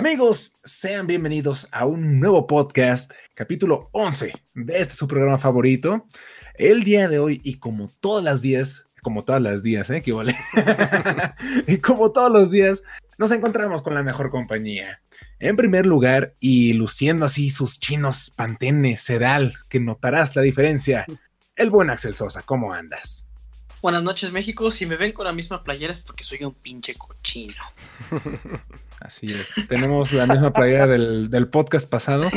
Amigos, sean bienvenidos a un nuevo podcast, capítulo 11 de este su programa favorito. El día de hoy, y como todas las días, como todas las días, ¿eh? Que vale. y como todos los días, nos encontramos con la mejor compañía. En primer lugar, y luciendo así sus chinos Pantene Sedal, que notarás la diferencia, el buen Axel Sosa, ¿cómo andas? Buenas noches, México. Si me ven con la misma playera es porque soy un pinche cochino. Así es. Tenemos la misma playera del, podcast pasado,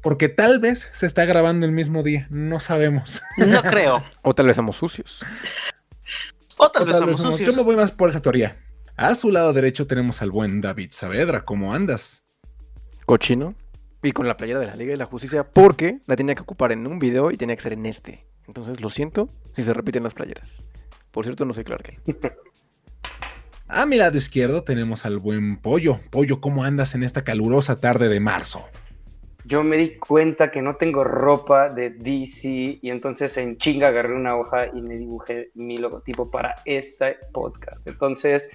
porque tal vez se está grabando el mismo día. No sabemos. No creo. o tal vez somos sucios. O tal, vez, somos sucios. Yo me voy más por esa teoría. A su lado derecho tenemos al buen David Saavedra. ¿Cómo andas? Cochino. Y con la playera de la Liga de la Justicia, porque la tenía que ocupar en un video y tenía que ser en este. Entonces lo siento si se repiten las playeras. Por cierto, no soy Clark. A mi lado izquierdo tenemos al buen Pollo. Pollo, ¿cómo andas en esta calurosa tarde de marzo? Yo me di cuenta que no tengo ropa de DC y entonces en chinga agarré una hoja y me dibujé mi logotipo para este podcast. Entonces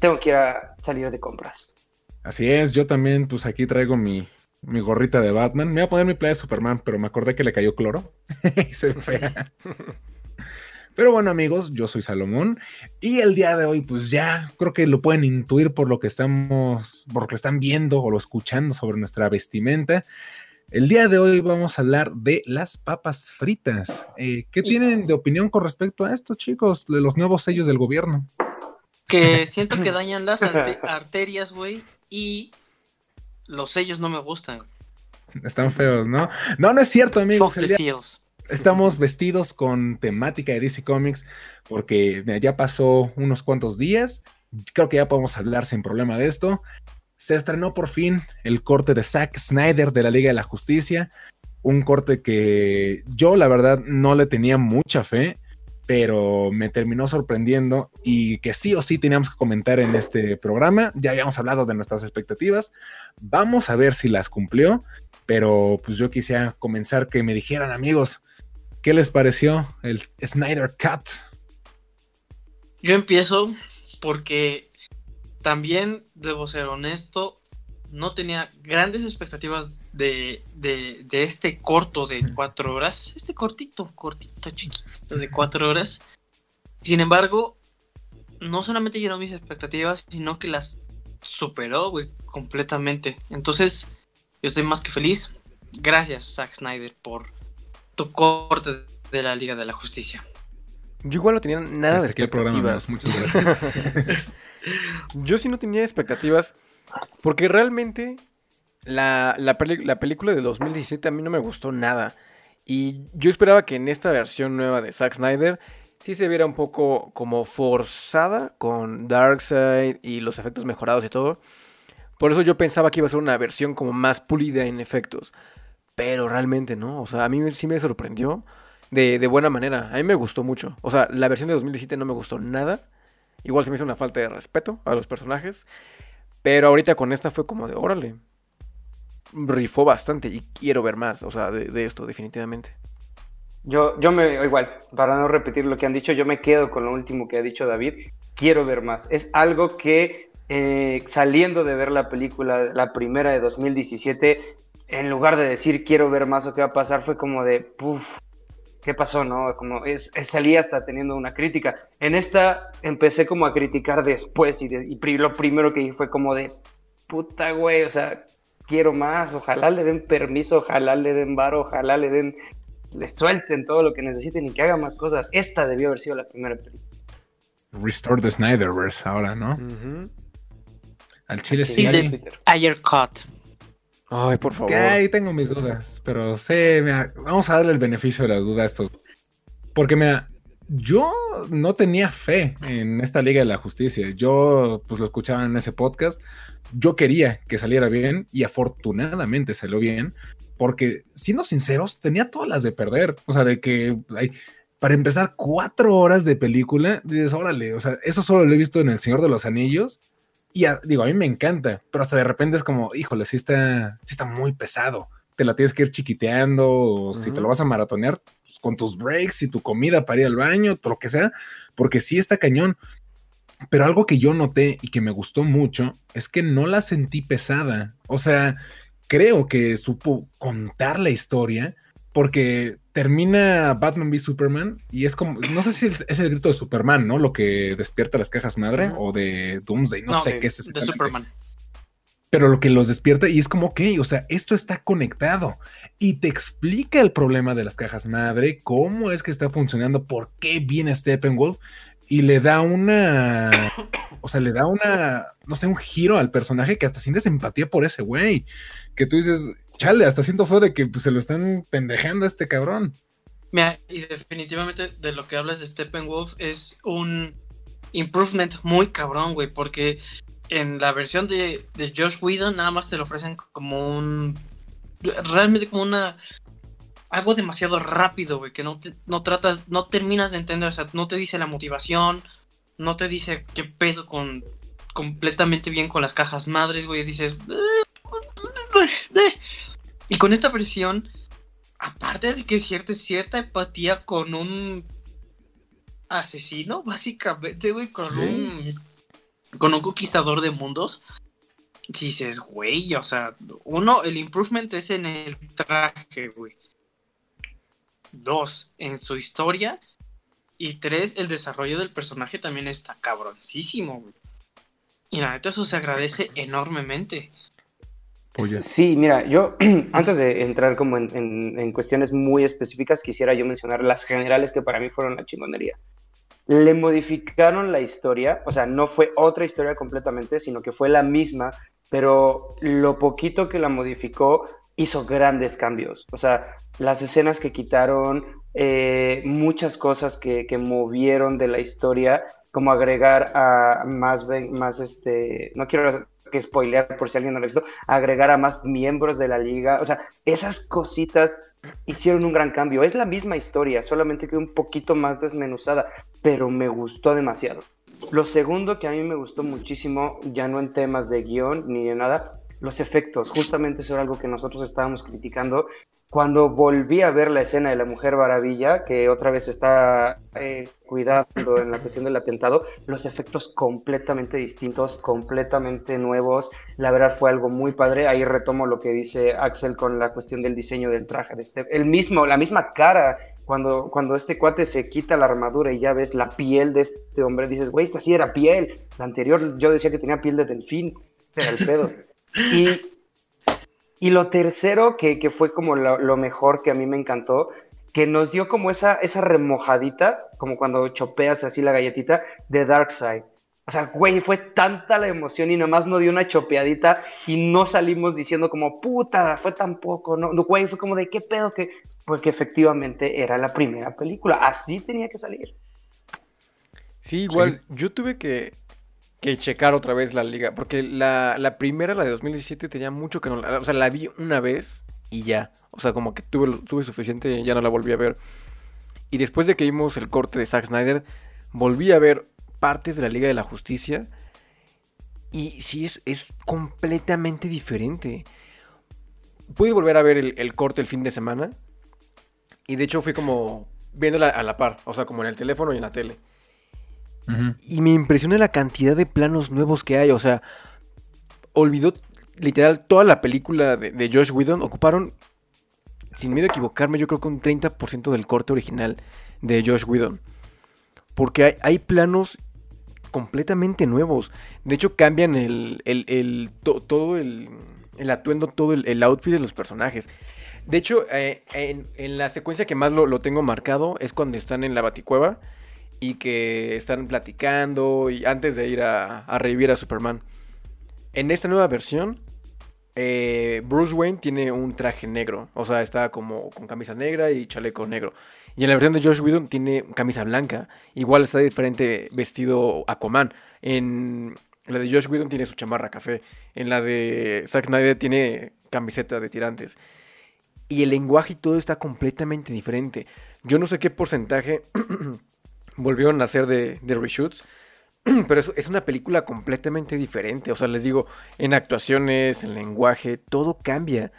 tengo que ir a salir de compras. Así es, yo también pues aquí traigo mi, mi gorrita de Batman. Me voy a poner mi playa de Superman, pero me acordé que le cayó cloro y se fea. Pero bueno amigos, yo soy Salomón y el día de hoy pues ya creo que lo pueden intuir por lo que estamos, por lo que están viendo o lo escuchando sobre nuestra vestimenta. El día de hoy vamos a hablar de las papas fritas. Eh, ¿Qué tienen de opinión con respecto a esto, chicos, de los nuevos sellos del gobierno? Que siento que dañan las arterias, güey, y los sellos no me gustan. Están feos, ¿no? No, no es cierto, amigos. El día, estamos vestidos con temática de DC Comics porque ya pasó unos cuantos días. Creo que ya podemos hablar sin problema de esto. Se estrenó por fin el corte de Zack Snyder de la Liga de la Justicia. Un corte que yo, la verdad, no le tenía mucha fe, pero me terminó sorprendiendo y que sí o sí teníamos que comentar en este programa. Ya habíamos hablado de nuestras expectativas. Vamos a ver si las cumplió, pero pues yo quisiera comenzar que me dijeran, amigos, ¿Qué les pareció el Snyder Cut? Yo empiezo porque también debo ser honesto, no tenía grandes expectativas de, este corto de cuatro horas, este cortito, cortito, chiquito de cuatro horas. Sin embargo, no solamente llenó mis expectativas, sino que las superó, güey, completamente. Entonces, yo estoy más que feliz. Gracias, Zack Snyder, por corte de la Liga de la Justicia. Yo igual no tenía nada de expectativas. Muchas gracias. Yo sí no tenía expectativas porque realmente la, la, película de 2017 a mí no me gustó nada. Y yo esperaba que en esta versión nueva de Zack Snyder sí se viera un poco como forzada con Darkseid y los efectos mejorados y todo. Por eso yo pensaba que iba a ser una versión como más pulida en efectos pero realmente no. O sea, a mí sí me sorprendió de, buena manera. A mí me gustó mucho. O sea, la versión de 2017 no me gustó nada. Igual se me hizo una falta de respeto a los personajes. Pero ahorita con esta fue como de, órale. Rifó bastante y quiero ver más, o sea, de, esto, definitivamente. Yo, yo me, igual, para no repetir lo que han dicho, yo me quedo con lo último que ha dicho David. Quiero ver más. Es algo que eh, saliendo de ver la película, la primera de 2017, en lugar de decir quiero ver más o qué va a pasar, fue como de, puff, ¿qué pasó? No, como es, salí hasta teniendo una crítica. En esta empecé como a criticar después y, lo primero que dije fue como de, puta güey, o sea, quiero más, ojalá le den permiso, ojalá le den varo, ojalá le den, le suelten todo lo que necesiten y que haga más cosas. Esta debió haber sido la primera película. Restore the Snyderverse ahora, ¿no? Al chile sí. Ayer cut. Ay, por favor. ahí tengo mis dudas, pero sé, vamos a darle el beneficio de la duda a esto. Porque mira, yo no tenía fe en esta Liga de la Justicia. Yo, pues lo escuchaba en ese podcast. Yo quería que saliera bien y afortunadamente salió bien. Porque, siendo sinceros, tenía todas las de perder. O sea, de que para empezar, cuatro horas de película, dices, órale, o sea, eso solo lo he visto en El Señor de los Anillos y digo, a mí me encanta, pero hasta de repente es como, híjole, sí está, sí está muy pesado. Te la tienes que ir chiquiteando, o si te lo vas a maratonear pues, con tus breaks y tu comida para ir al baño, todo lo que sea, porque sí está cañón. Pero algo que yo noté y que me gustó mucho es que no la sentí pesada. O sea, creo que supo contar la historia porque termina Batman v Superman y es como, no sé si es el grito de Superman, ¿no? Lo que despierta las cajas madre o de Doomsday, no, sé qué es De Superman. Pero lo que los despierta y es como, ok, o sea, esto está conectado y te explica el problema de las cajas madre, cómo es que está funcionando, por qué viene Steppenwolf y le da una, o sea, le da una, no sé, un giro al personaje que hasta sientes empatía por ese güey, que tú dices, chale, hasta siento feo de que pues, se lo están pendejando a este cabrón. Mira, y definitivamente de lo que hablas de Steppenwolf es un improvement muy cabrón, güey, porque en la versión de, de Josh Whedon nada más te lo ofrecen como un... Realmente como una... Algo demasiado rápido, güey, que no, no tratas, no terminas de entender, o sea, no te dice la motivación, no te dice qué pedo con completamente bien con las cajas madres, güey, dices... Y con esta versión, aparte de que cierta, cierta empatía con un asesino, básicamente, güey, con un con un conquistador de mundos, si dices, güey, o sea, uno, el improvement es en el traje, güey. Dos, en su historia. Y tres, el desarrollo del personaje también está cabroncísimo, güey. Y la neta, eso se agradece enormemente. Sí, mira, yo antes de entrar como en, cuestiones muy específicas, quisiera yo mencionar las generales que para mí fueron la chingonería le modificaron la historia, o sea, no fue otra historia completamente, sino que fue la misma, pero lo poquito que la modificó hizo grandes cambios. O sea, las escenas que quitaron, eh, muchas cosas que, que, movieron de la historia, como agregar a más, más este, no quiero que spoilear por si alguien no lo ha visto, agregar a más miembros de la liga, o sea, esas cositas hicieron un gran cambio. Es la misma historia, solamente que un poquito más desmenuzada, pero me gustó demasiado. Lo segundo que a mí me gustó muchísimo, ya no en temas de guion ni de nada, los efectos. Justamente eso era algo que nosotros estábamos criticando cuando volví a ver la escena de la Mujer Maravilla, que otra vez está eh, cuidando en la cuestión del atentado, los efectos completamente distintos, completamente nuevos. La verdad fue algo muy padre. Ahí retomo lo que dice Axel con la cuestión del diseño del traje de este. El mismo, la misma cara. Cuando, cuando este cuate se quita la armadura y ya ves la piel de este hombre, dices, güey, esta sí era piel. La anterior yo decía que tenía piel de delfín. Era el pedo. Y y lo tercero, que, que fue como lo, mejor que a mí me encantó, que nos dio como esa, esa remojadita, como cuando chopeas así la galletita, de Darkseid. O sea, güey, fue tanta la emoción y nomás nos dio una chopeadita y no salimos diciendo como, puta, fue tan poco, no, güey, fue como de qué pedo que, porque efectivamente era la primera película, así tenía que salir. Sí, igual, yo tuve que, que checar otra vez la liga. Porque la, la, primera, la de 2017, tenía mucho que no. O sea, la vi una vez y ya. O sea, como que tuve, tuve suficiente ya no la volví a ver. Y después de que vimos el corte de Zack Snyder, volví a ver partes de la Liga de la Justicia. Y sí, es, es completamente diferente. Pude volver a ver el, corte el fin de semana. Y de hecho fui como viéndola a la par. O sea, como en el teléfono y en la tele. Y me impresiona la cantidad de planos nuevos que hay. O sea, olvidó literal toda la película de, Josh Whedon. Ocuparon, sin miedo a equivocarme, yo creo que un 30% del corte original de Josh Whedon. Porque hay, planos completamente nuevos. De hecho, cambian el, el, todo el, el, atuendo, todo el, outfit de los personajes. De hecho, eh, en, la secuencia que más lo, lo, tengo marcado es cuando están en la baticueva y que están platicando y antes de ir a, revivir a Superman. En esta nueva versión, eh, Bruce Wayne tiene un traje negro, o sea, está como con camisa negra y chaleco negro. Y en la versión de Josh Whedon tiene camisa blanca, igual está diferente vestido Aquaman. En la de Josh Whedon tiene su chamarra café, en la de Zack Snyder tiene camiseta de tirantes. Y el lenguaje y todo está completamente diferente. Yo no sé qué porcentaje volvieron a hacer de, de reshoots. Pero es, es, una película completamente diferente. O sea, les digo, en actuaciones, en lenguaje, todo cambia.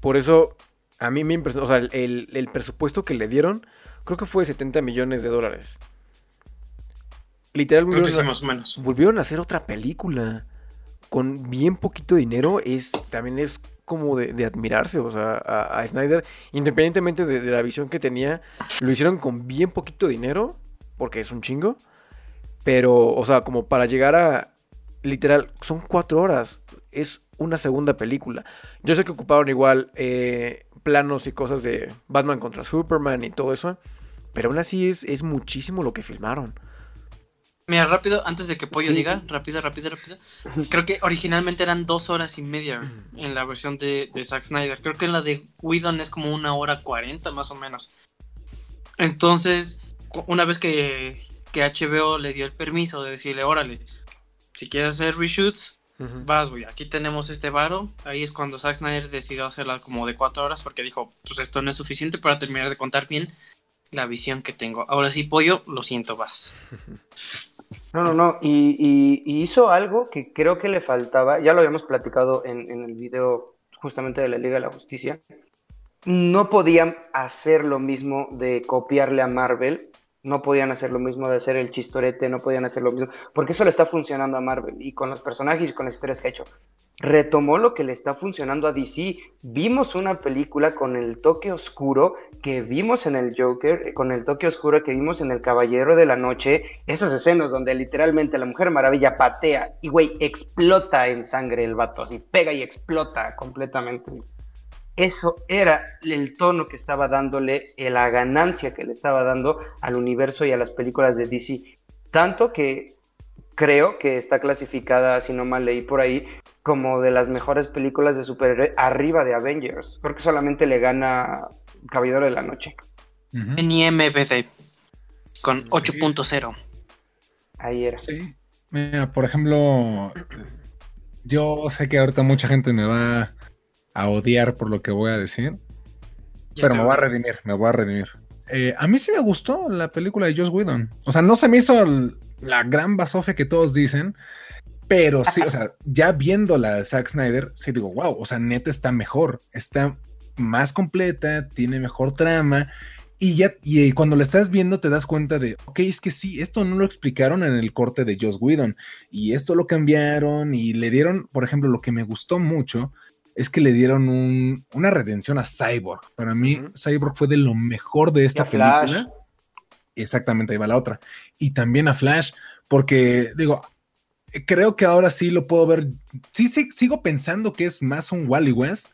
Por eso, a mí me impresionó. O sea, el, el, presupuesto que le dieron, creo que fue de 70 millones de dólares. literal volvieron, a hacer otra película con bien poquito dinero. Es, también es como de, admirarse, o sea, a, Snyder, independientemente de, la visión que tenía, lo hicieron con bien poquito dinero, porque es un chingo. Pero, o sea, como para llegar a, literal, son cuatro horas. Es una segunda película. Yo sé que ocuparon igual eh, planos y cosas de Batman contra Superman y todo eso. Pero aún así es, es muchísimo lo que filmaron. Mira, rápido, antes de que Pollo diga, rápido, rápido, rápido. Creo que originalmente eran dos horas y media en la versión de, de Zack Snyder. Creo que en la de Whedon es como una hora cuarenta más o menos. Entonces, una vez que, que HBO le dio el permiso de decirle, órale, si quieres hacer reshoots, vas, güey, aquí tenemos este varo. Ahí es cuando Zack Snyder decidió hacerla como de cuatro horas porque dijo, pues esto no es suficiente para terminar de contar bien la visión que tengo. Ahora sí, pollo, lo siento, vas. No, no, no, y, hizo algo que creo que le faltaba, ya lo habíamos platicado en, en el video justamente de la Liga de la Justicia, no podían hacer lo mismo de copiarle a Marvel no podían hacer lo mismo de hacer el chistorete, no podían hacer lo mismo, porque eso le está funcionando a Marvel y con los personajes y con las historias que hecho. Retomó lo que le está funcionando a DC. Vimos una película con el toque oscuro que vimos en el Joker, con el toque oscuro que vimos en El Caballero de la Noche, esas escenas donde literalmente la Mujer Maravilla patea y, güey, explota en sangre el vato, así pega y explota completamente eso era el tono que estaba dándole, eh, la ganancia que le estaba dando al universo y a las películas de DC. Tanto que creo que está clasificada, si no mal leí por ahí, como de las mejores películas de superhéroe arriba de Avengers, porque solamente le gana Caballero de la Noche. En IMBD, con 8.0. Ahí era. Sí. Mira, por ejemplo, yo sé que ahorita mucha gente me va a odiar por lo que voy a decir. pero me voy a redimir, me voy a redimir. Eh, a mí sí me gustó la película de Joss Whedon. O sea, no se me hizo la gran basofia que todos dicen, pero sí, o sea, ya viendo la de Zack Snyder, sí digo, wow, o sea, neta está mejor, está más completa, tiene mejor trama. Y ya, y cuando la estás viendo te das cuenta de, ok, es que sí, esto no lo explicaron en el corte de Joss Whedon y esto lo cambiaron y le dieron, por ejemplo, lo que me gustó mucho es que le dieron una redención a Cyborg. Para mí, Cyborg fue de lo mejor de esta película. Exactamente, ahí va la otra. Y también a Flash, porque digo, creo que ahora sí lo puedo ver. Sí, sí, sigo pensando que es más un Wally West,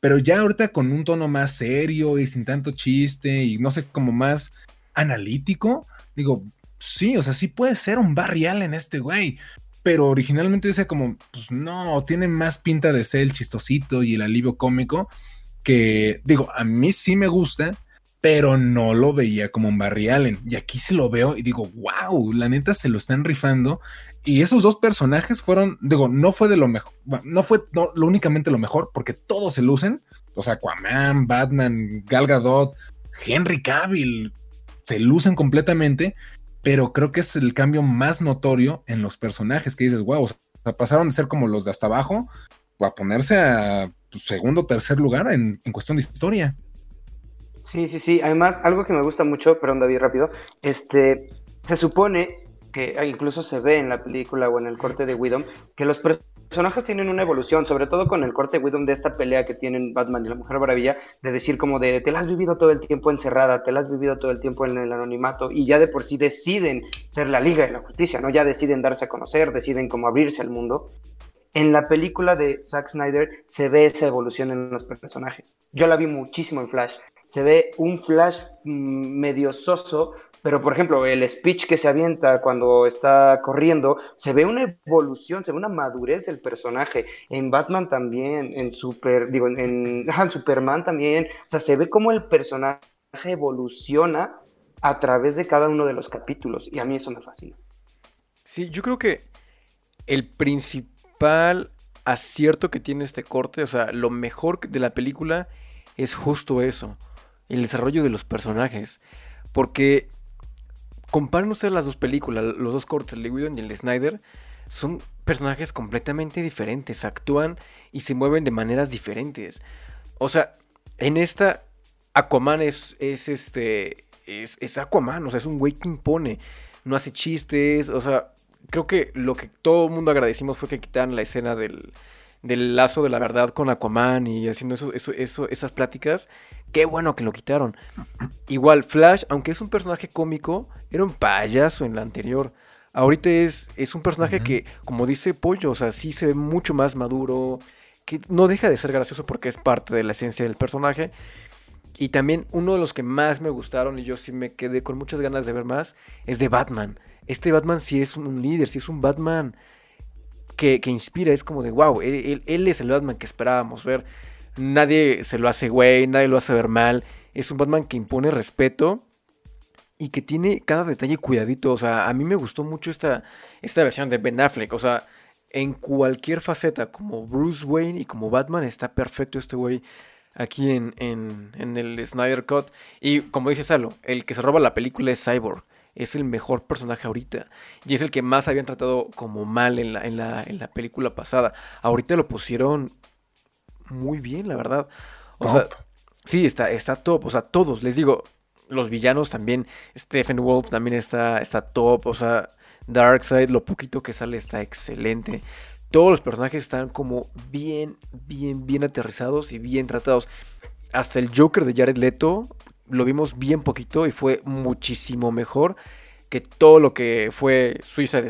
pero ya ahorita con un tono más serio y sin tanto chiste y no sé, como más analítico. Digo, sí, o sea, sí puede ser un barrial en este güey pero originalmente dice como, pues no, tiene más pinta de ser el chistosito y el alivio cómico, que digo, a mí sí me gusta, pero no lo veía como un Barry Allen. Y aquí sí lo veo y digo, wow, la neta se lo están rifando. Y esos dos personajes fueron, digo, no fue de lo mejor, no fue lo únicamente lo mejor, porque todos se lucen. O sea, Aquaman, Batman, Gal Gadot, Henry Cavill, se lucen completamente pero creo que es el cambio más notorio en los personajes que dices, wow, o sea, pasaron de ser como los de hasta abajo a ponerse a pues, segundo o tercer lugar en, cuestión de historia. Sí, sí, sí. Además, algo que me gusta mucho, perdón David, rápido, este, se supone que incluso se ve en la película o en el corte de Widom, que los personajes tienen una evolución, sobre todo con el corte Widom de esta pelea que tienen Batman y la Mujer Maravilla, de decir como de, te la has vivido todo el tiempo encerrada, te la has vivido todo el tiempo en el anonimato, y ya de por sí deciden ser la Liga de la Justicia, ¿no? Ya deciden darse a conocer, deciden como abrirse al mundo. En la película de Zack Snyder se ve esa evolución en los personajes. Yo la vi muchísimo en Flash. Se ve un Flash mm, medio soso, pero, por ejemplo, el speech que se avienta cuando está corriendo, se ve una evolución, se ve una madurez del personaje. En Batman también, en Super, digo, en, Superman también. O sea, se ve cómo el personaje evoluciona a través de cada uno de los capítulos. Y a mí eso me fascina. Sí, yo creo que el principal acierto que tiene este corte, o sea, lo mejor de la película es justo eso, el desarrollo de los personajes. Porque comparen ustedes las dos películas, los dos cortes, el de Whedon y el de Snyder, son personajes completamente diferentes, actúan y se mueven de maneras diferentes. O sea, en esta, Aquaman es, es este, es, Aquaman, o sea, es un güey que impone. no hace chistes, o sea, creo que lo que todo el mundo agradecimos fue que quitaran la escena del, lazo de la verdad con Aquaman y haciendo eso, esas pláticas. Qué bueno que lo quitaron. Igual, Flash, aunque es un personaje cómico, era un payaso en la anterior. Ahorita es, es un personaje que, como dice Pollo, o sea, sí se ve mucho más maduro, que no deja de ser gracioso porque es parte de la esencia del personaje. Y también uno de los que más me gustaron y yo sí me quedé con muchas ganas de ver más es de Batman. Este Batman sí es un líder, sí es un Batman que, inspira, es como de wow, él, es el Batman que esperábamos ver. Nadie se lo hace güey, nadie lo hace ver mal. Es un Batman que impone respeto y que tiene cada detalle cuidadito. O sea, a mí me gustó mucho esta, esta versión de Ben Affleck. O sea, en cualquier faceta, como Bruce Wayne y como Batman, está perfecto este güey aquí en, en, en el Snyder Cut. Y como dice Salo, el que se roba la película es Cyborg es el mejor personaje ahorita. Y es el que más habían tratado como mal en la, en la, en la película pasada. Ahorita lo pusieron muy bien, la verdad. O sea, sí, está, está top. O sea, todos, les digo, los villanos también. Stephen Wolf también está, está top. O sea, Darkseid, lo poquito que sale está excelente. Todos los personajes están como bien, bien, bien aterrizados y bien tratados. Hasta el Joker de Jared Leto, lo vimos bien poquito y fue muchísimo mejor que todo lo que fue Suiza de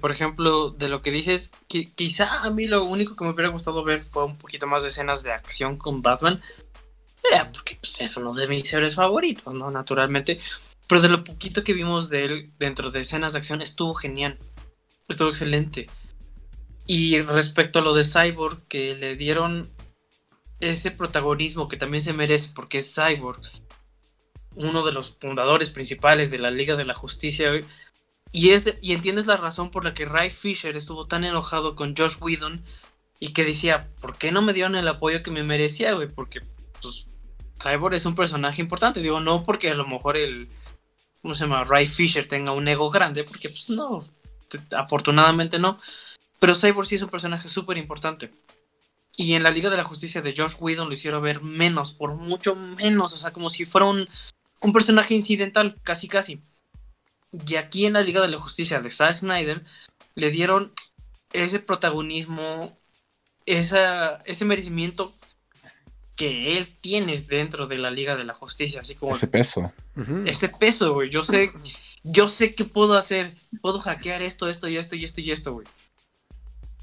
Por ejemplo, de lo que dices, quizá a mí lo único que me hubiera gustado ver fue un poquito más de escenas de acción con Batman. Eh, porque pues, es uno de mis héroes favoritos, ¿no? Naturalmente. Pero de lo poquito que vimos de él dentro de escenas de acción estuvo genial. Estuvo excelente. Y respecto a lo de Cyborg, que le dieron ese protagonismo que también se merece porque es Cyborg, uno de los fundadores principales de la Liga de la Justicia. Y, es, y entiendes la razón por la que Ray Fisher estuvo tan enojado con Josh Whedon y que decía, ¿por qué no me dieron el apoyo que me merecía, güey? Porque pues, Cyborg es un personaje importante. Digo, no porque a lo mejor el, ¿cómo se llama? Ray Fisher tenga un ego grande, porque pues no, afortunadamente no. Pero Cyborg sí es un personaje súper importante. Y en la Liga de la Justicia de Josh Whedon lo hicieron ver menos, por mucho menos, o sea, como si fuera un, personaje incidental, casi casi. Y aquí en la Liga de la Justicia de Zack Snyder le dieron ese protagonismo, esa, ese merecimiento que él tiene dentro de la Liga de la Justicia, así como ese peso. Ese peso, güey. Yo sé, yo sé que puedo hacer, puedo hackear esto, esto y esto y esto y esto, güey.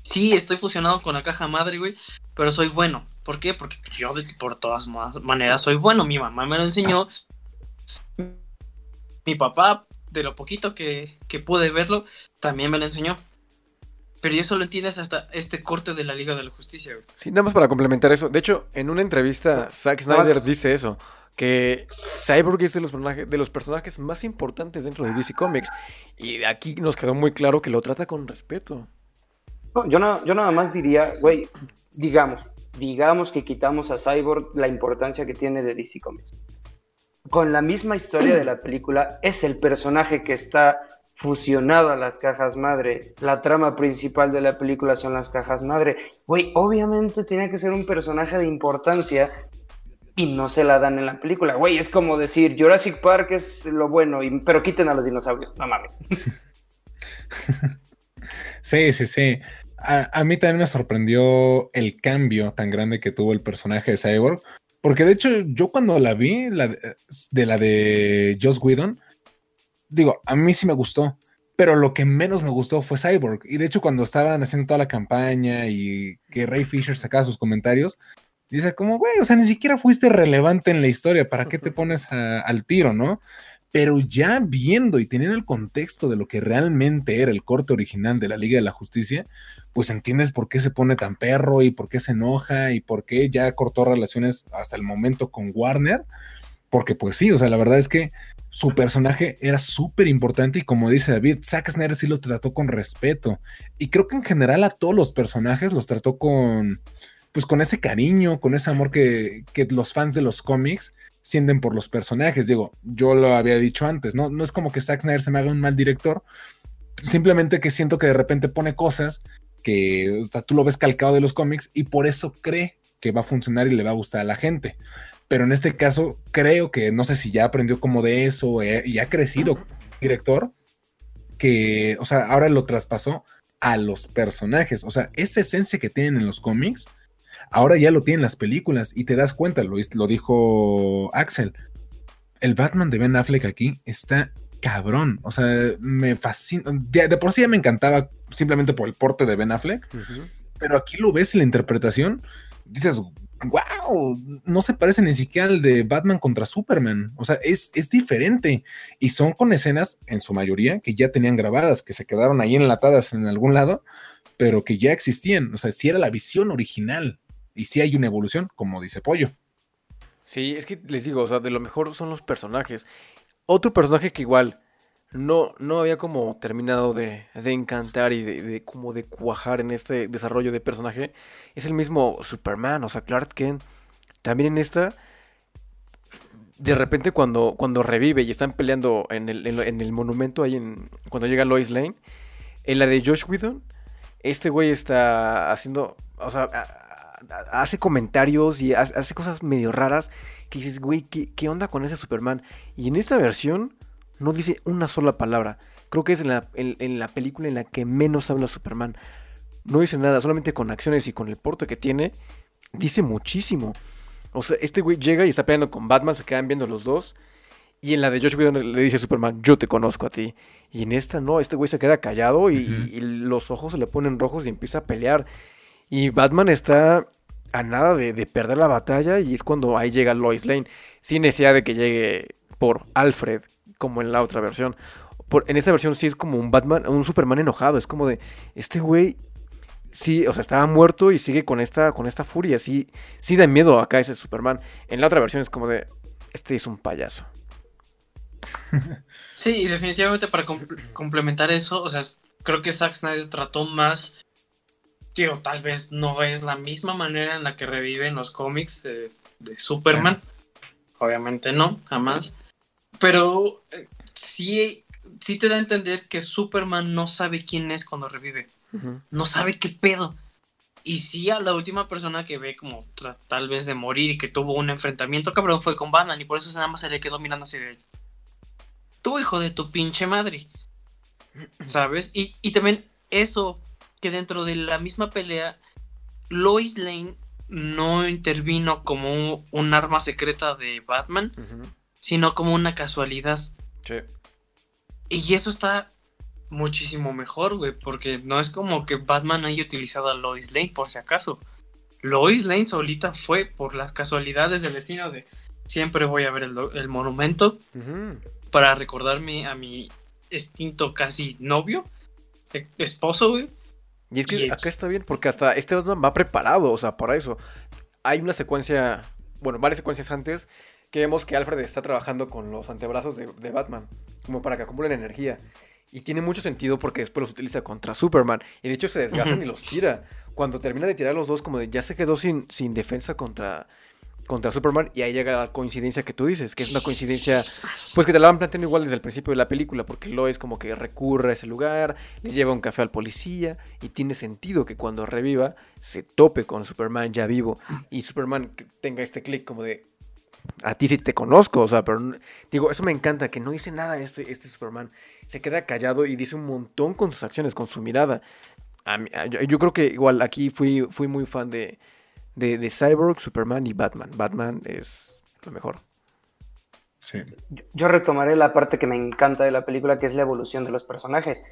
Sí, estoy fusionado con la caja madre, güey, pero soy bueno. ¿Por qué? Porque yo por todas maneras soy bueno. Mi mamá me lo enseñó. Mi papá, de lo poquito que, pude verlo, también me lo enseñó. Pero eso lo entiendes hasta este corte de la Liga de la Justicia, güey. Sí, nada más para complementar eso. De hecho, en una entrevista, Zack Snyder dice eso. Que Cyborg es de los, personajes, de los personajes más importantes dentro de DC Comics. Y aquí nos quedó muy claro que lo trata con respeto. yo, no, yo nada más diría, güey, digamos, digamos que quitamos a Cyborg la importancia que tiene de DC Comics. Con la misma historia de la película, es el personaje que está fusionado a las cajas madre. La trama principal de la película son las cajas madre. Güey, obviamente tiene que ser un personaje de importancia y no se la dan en la película. Güey, es como decir Jurassic Park es lo bueno, pero quiten a los dinosaurios. No mames. Sí, sí, sí a, mí también me sorprendió el cambio tan grande que tuvo el personaje de Cyborg. Porque de hecho, yo cuando la vi, la de, la de Joss Whedon, digo, a mí sí me gustó. Pero lo que menos me gustó fue Cyborg. Y de hecho, cuando estaban haciendo toda la campaña y que Ray Fisher sacaba sus comentarios, dice como, güey, o sea, ni siquiera fuiste relevante en la historia. ¿Para qué te pones al tiro, no? Pero ya viendo y teniendo el contexto de lo que realmente era el corte original de la Liga de la Justicia, pues entiendes por qué se pone tan perro y por qué se enoja y por qué ya cortó relaciones hasta el momento con Warner. Porque pues sí, o sea, la verdad es que su personaje era súper importante y como dice David, Zack Snyder sí lo trató con respeto. Y creo que en general a todos los personajes los trató con, pues con ese cariño, con ese amor que, que los fans de los cómics sienten por los personajes. Digo, yo lo había dicho antes, ¿no? No es como que Zack Snyder se me haga un mal director, simplemente que siento que de repente pone cosas que tú lo ves calcado de los cómics y por eso cree que va a funcionar y le va a gustar a la gente. pero en este caso creo que no sé si ya aprendió como de eso eh, y ha crecido director, que, o sea, ahora lo traspasó a los personajes, o sea, esa esencia que tienen en los cómics, ahora ya lo tienen las películas y te das cuenta, lo, lo dijo Axel, el Batman de Ben Affleck aquí está cabrón. O sea, me fascina. De, por sí ya me encantaba simplemente por el porte de Ben Affleck. Pero aquí lo ves en la interpretación. Dices, wow, no se parece ni siquiera al de Batman contra Superman. O sea, es, es diferente. Y son con escenas, en su mayoría, que ya tenían grabadas, que se quedaron ahí enlatadas en algún lado, pero que ya existían. O sea, si era la visión original. Y si hay una evolución, como dice Pollo. Sí, es que les digo, o sea, de lo mejor son los personajes. Otro personaje que igual no, no había como terminado de, encantar y de, como de cuajar en este desarrollo de personaje es el mismo Superman, o sea, Clark Kent. También en esta, de repente cuando, cuando revive y están peleando en el, en, el monumento ahí en, cuando llega Lois Lane, en la de Josh Whedon, este güey está haciendo, o sea, hace comentarios y hace cosas medio raras que dices, güey, ¿qué, onda con ese Superman? Y en esta versión no dice una sola palabra. Creo que es en la, en, la película en la que menos habla Superman. No dice nada, solamente con acciones y con el porte que tiene, dice muchísimo. O sea, este güey llega y está peleando con Batman, se quedan viendo los dos. Y en la de Josh Whedon le dice a Superman, yo te conozco a ti. Y en esta no, este güey se queda callado y, y, los ojos se le ponen rojos y empieza a pelear. Y Batman está a nada de, perder la batalla y es cuando ahí llega Lois Lane, sin necesidad de que llegue por Alfred, como en la otra versión. Por, en esta versión sí es como un Batman, un Superman enojado, es como de, este güey, sí, o sea, estaba muerto y sigue con esta, con esta furia, sí, sí da miedo acá ese Superman. En la otra versión es como de, este es un payaso. Sí, y definitivamente para complementar eso, o sea, creo que Zack Snyder trató más digo, tal vez no es la misma manera en la que reviven los cómics de, Superman. Obviamente no, jamás. Pero eh, sí, sí te da a entender que Superman no sabe quién es cuando revive. No sabe qué pedo. Y sí, a la última persona que ve como tal vez de morir y que tuvo un enfrentamiento cabrón fue con Batman y por eso nada más se le quedó mirando así de... Tu hijo de tu pinche madre. ¿Sabes? Y, y también eso que dentro de la misma pelea, Lois Lane no intervino como un, arma secreta de Batman, sino como una casualidad. Sí. Y eso está muchísimo mejor, güey, porque no es como que Batman haya utilizado a Lois Lane por si acaso. Lois Lane solita fue por las casualidades del destino de siempre voy a ver el, monumento para recordarme a mi extinto casi novio, e, esposo, güey. Y es que acá está bien, porque hasta este Batman va preparado, o sea, para eso. Hay una secuencia, bueno, varias secuencias antes, que vemos que Alfred está trabajando con los antebrazos de, Batman, como para que acumulen energía. Y tiene mucho sentido porque después los utiliza contra Superman. Y de hecho se desgastan y los tira. Cuando termina de tirar los dos, como de ya se quedó sin, sin defensa contra, contra Superman y ahí llega la coincidencia que tú dices, que es una coincidencia pues que te la van planteando igual desde el principio de la película, porque Lois como que recurre a ese lugar, le lleva un café al policía y tiene sentido que cuando reviva se tope con Superman ya vivo y Superman tenga este clic como de a ti sí te conozco, o sea, pero digo, eso me encanta, que no dice nada este, este Superman, se queda callado y dice un montón con sus acciones, con su mirada. yo, yo, creo que igual aquí fui, fui muy fan de, de, Cyborg, Superman y Batman. Batman es lo mejor. Sí. Yo retomaré la parte que me encanta de la película, que es la evolución de los personajes.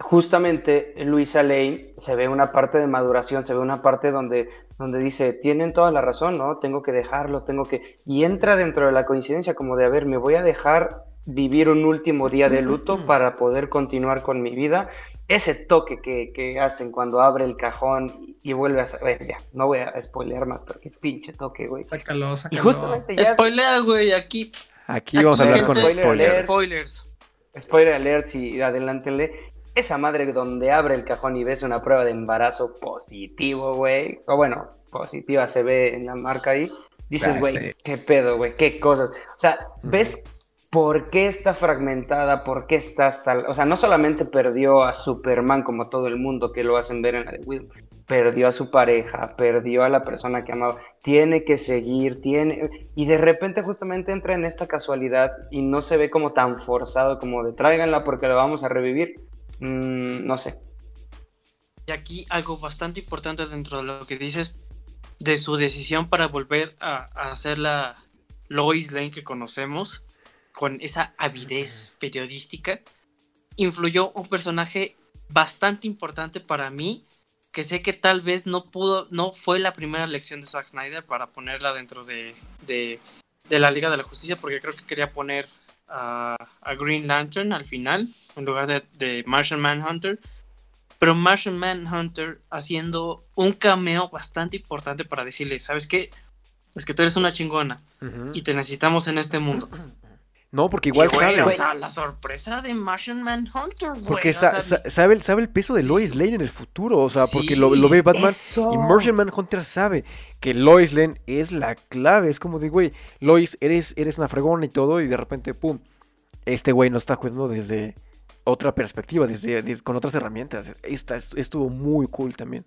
Justamente Luisa Lane se ve una parte de maduración, se ve una parte donde, donde dice, tienen toda la razón, ¿no? Tengo que dejarlo, tengo que... Y entra dentro de la coincidencia como de, a ver, me voy a dejar vivir un último día de luto para poder continuar con mi vida ese toque que, hacen cuando abre el cajón y vuelve a ver, ya, no voy a spoilear más porque pinche toque, güey. Sácalo, sácalo. Y justamente ya... Spoilea, güey, aquí. Aquí vamos a hablar con spoilers. spoilers. Spoiler alert y adelántenle. Esa madre donde abre el cajón y ves una prueba de embarazo positivo, güey. O bueno, positiva se ve en la marca ahí. Dices, güey, qué pedo, güey, qué cosas. O sea, ves por qué está fragmentada, por qué está hasta... O sea, no solamente perdió a Superman como todo el mundo que lo hacen ver en la de Widow, perdió a su pareja, perdió a la persona que amaba, tiene que seguir, tiene... Y de repente justamente entra en esta casualidad y no se ve como tan forzado como de tráiganla porque la vamos a revivir. Mm, no sé. Y aquí algo bastante importante dentro de lo que dices de su decisión para volver a, a hacer la Lois Lane que conocemos, con esa avidez periodística, influyó un personaje bastante importante para mí, que sé que tal vez no pudo, no fue la primera elección de Zack Snyder para ponerla dentro de, de, la Liga de la Justicia, porque creo que quería poner a, Green Lantern al final, en lugar de, de Martian Manhunter. Pero Martian Manhunter haciendo un cameo bastante importante para decirle, ¿sabes qué? Es que tú eres una chingona y te necesitamos en este mundo. No, porque igual sabe. O sea, la sorpresa de Martian Manhunter, güey. Porque sabe, el, sabe el peso de Lois Lane en el futuro. O sea, porque lo, ve Batman. Y Martian Manhunter sabe que Lois Lane es la clave. Es como de, güey, Lois, eres, eres una fregona y todo. Y de repente, pum. Este güey no está jugando desde otra perspectiva, desde, con otras herramientas. Esta estuvo muy cool también.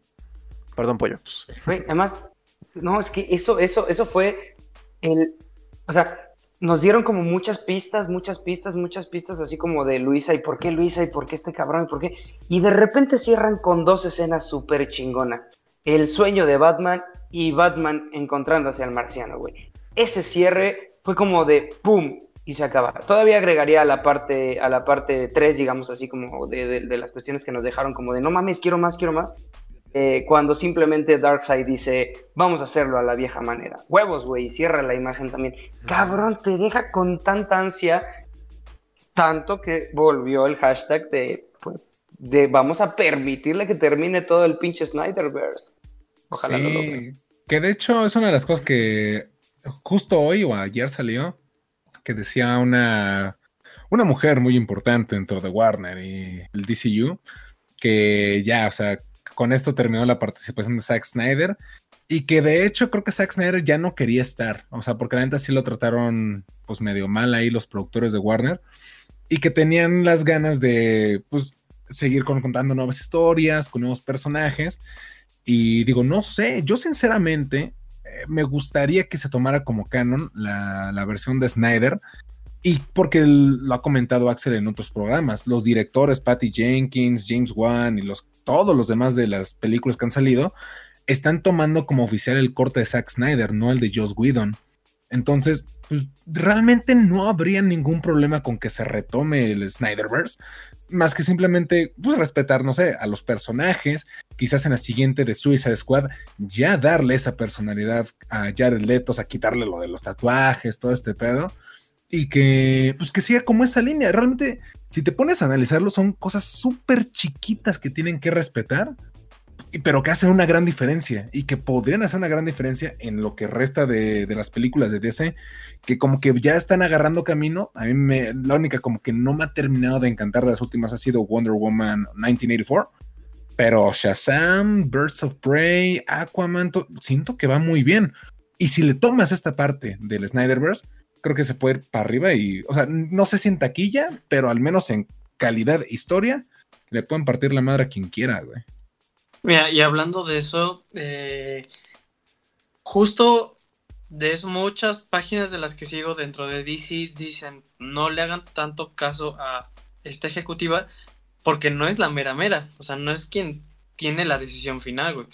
Perdón, pollo. además, no, es que eso, eso, eso fue el. O sea, nos dieron como muchas pistas, muchas pistas, muchas pistas, así como de Luisa, ¿y por qué Luisa? ¿Y por qué este cabrón? ¿Y por qué? Y de repente cierran con dos escenas súper chingonas. El sueño de Batman y Batman encontrándose al marciano, güey. Ese cierre fue como de ¡pum! y se acaba. Todavía agregaría a la parte, a la parte 3, digamos así, como de, de las cuestiones que nos dejaron, como de no mames, quiero más, quiero más. Eh, cuando simplemente Darkseid dice, vamos a hacerlo a la vieja manera. Huevos, güey, cierra la imagen también. Cabrón, te deja con tanta ansia, tanto que volvió el hashtag de, pues, de vamos a permitirle que termine todo el pinche Snyderverse. Ojalá sí, lo Que de hecho es una de las cosas que justo hoy o ayer salió, que decía una, una mujer muy importante dentro de Warner y el DCU, que ya, o sea, con esto terminó la participación de Zack Snyder y que de hecho creo que Zack Snyder ya no quería estar, o sea, porque la neta sí lo trataron pues medio mal ahí los productores de Warner y que tenían las ganas de pues seguir contando nuevas historias, con nuevos personajes y digo, no sé, yo sinceramente eh, me gustaría que se tomara como canon la, la versión de Snyder y porque lo ha comentado Axel en otros programas, los directores Patty Jenkins, James Wan y los, todos los demás de las películas que han salido están tomando como oficial el corte de Zack Snyder, no el de Joss Whedon. Entonces, pues, realmente no habría ningún problema con que se retome el Snyderverse, más que simplemente pues, respetar, no sé, a los personajes, quizás en la siguiente de Suicide Squad, ya darle esa personalidad a Jared Leto, a quitarle lo de los tatuajes, todo este pedo y que, pues que siga como esa línea. Realmente, si te pones a analizarlo, son cosas súper chiquitas que tienen que respetar, pero que hacen una gran diferencia y que podrían hacer una gran diferencia en lo que resta de, las películas de DC, que como que ya están agarrando camino. A mí me, la única como que no me ha terminado de encantar de las últimas ha sido Wonder Woman 1984. Pero Shazam, Birds of Prey, Aquaman, siento que va muy bien. Y si le tomas esta parte del Snyderverse, creo que se puede ir para arriba y, o sea, no sé si en taquilla, pero al menos en calidad historia, le pueden partir la madre a quien quiera, güey. Mira, y hablando de eso, eh, justo de muchas páginas de las que sigo dentro de DC dicen no le hagan tanto caso a esta ejecutiva porque no es la mera mera, o sea, no es quien tiene la decisión final, güey,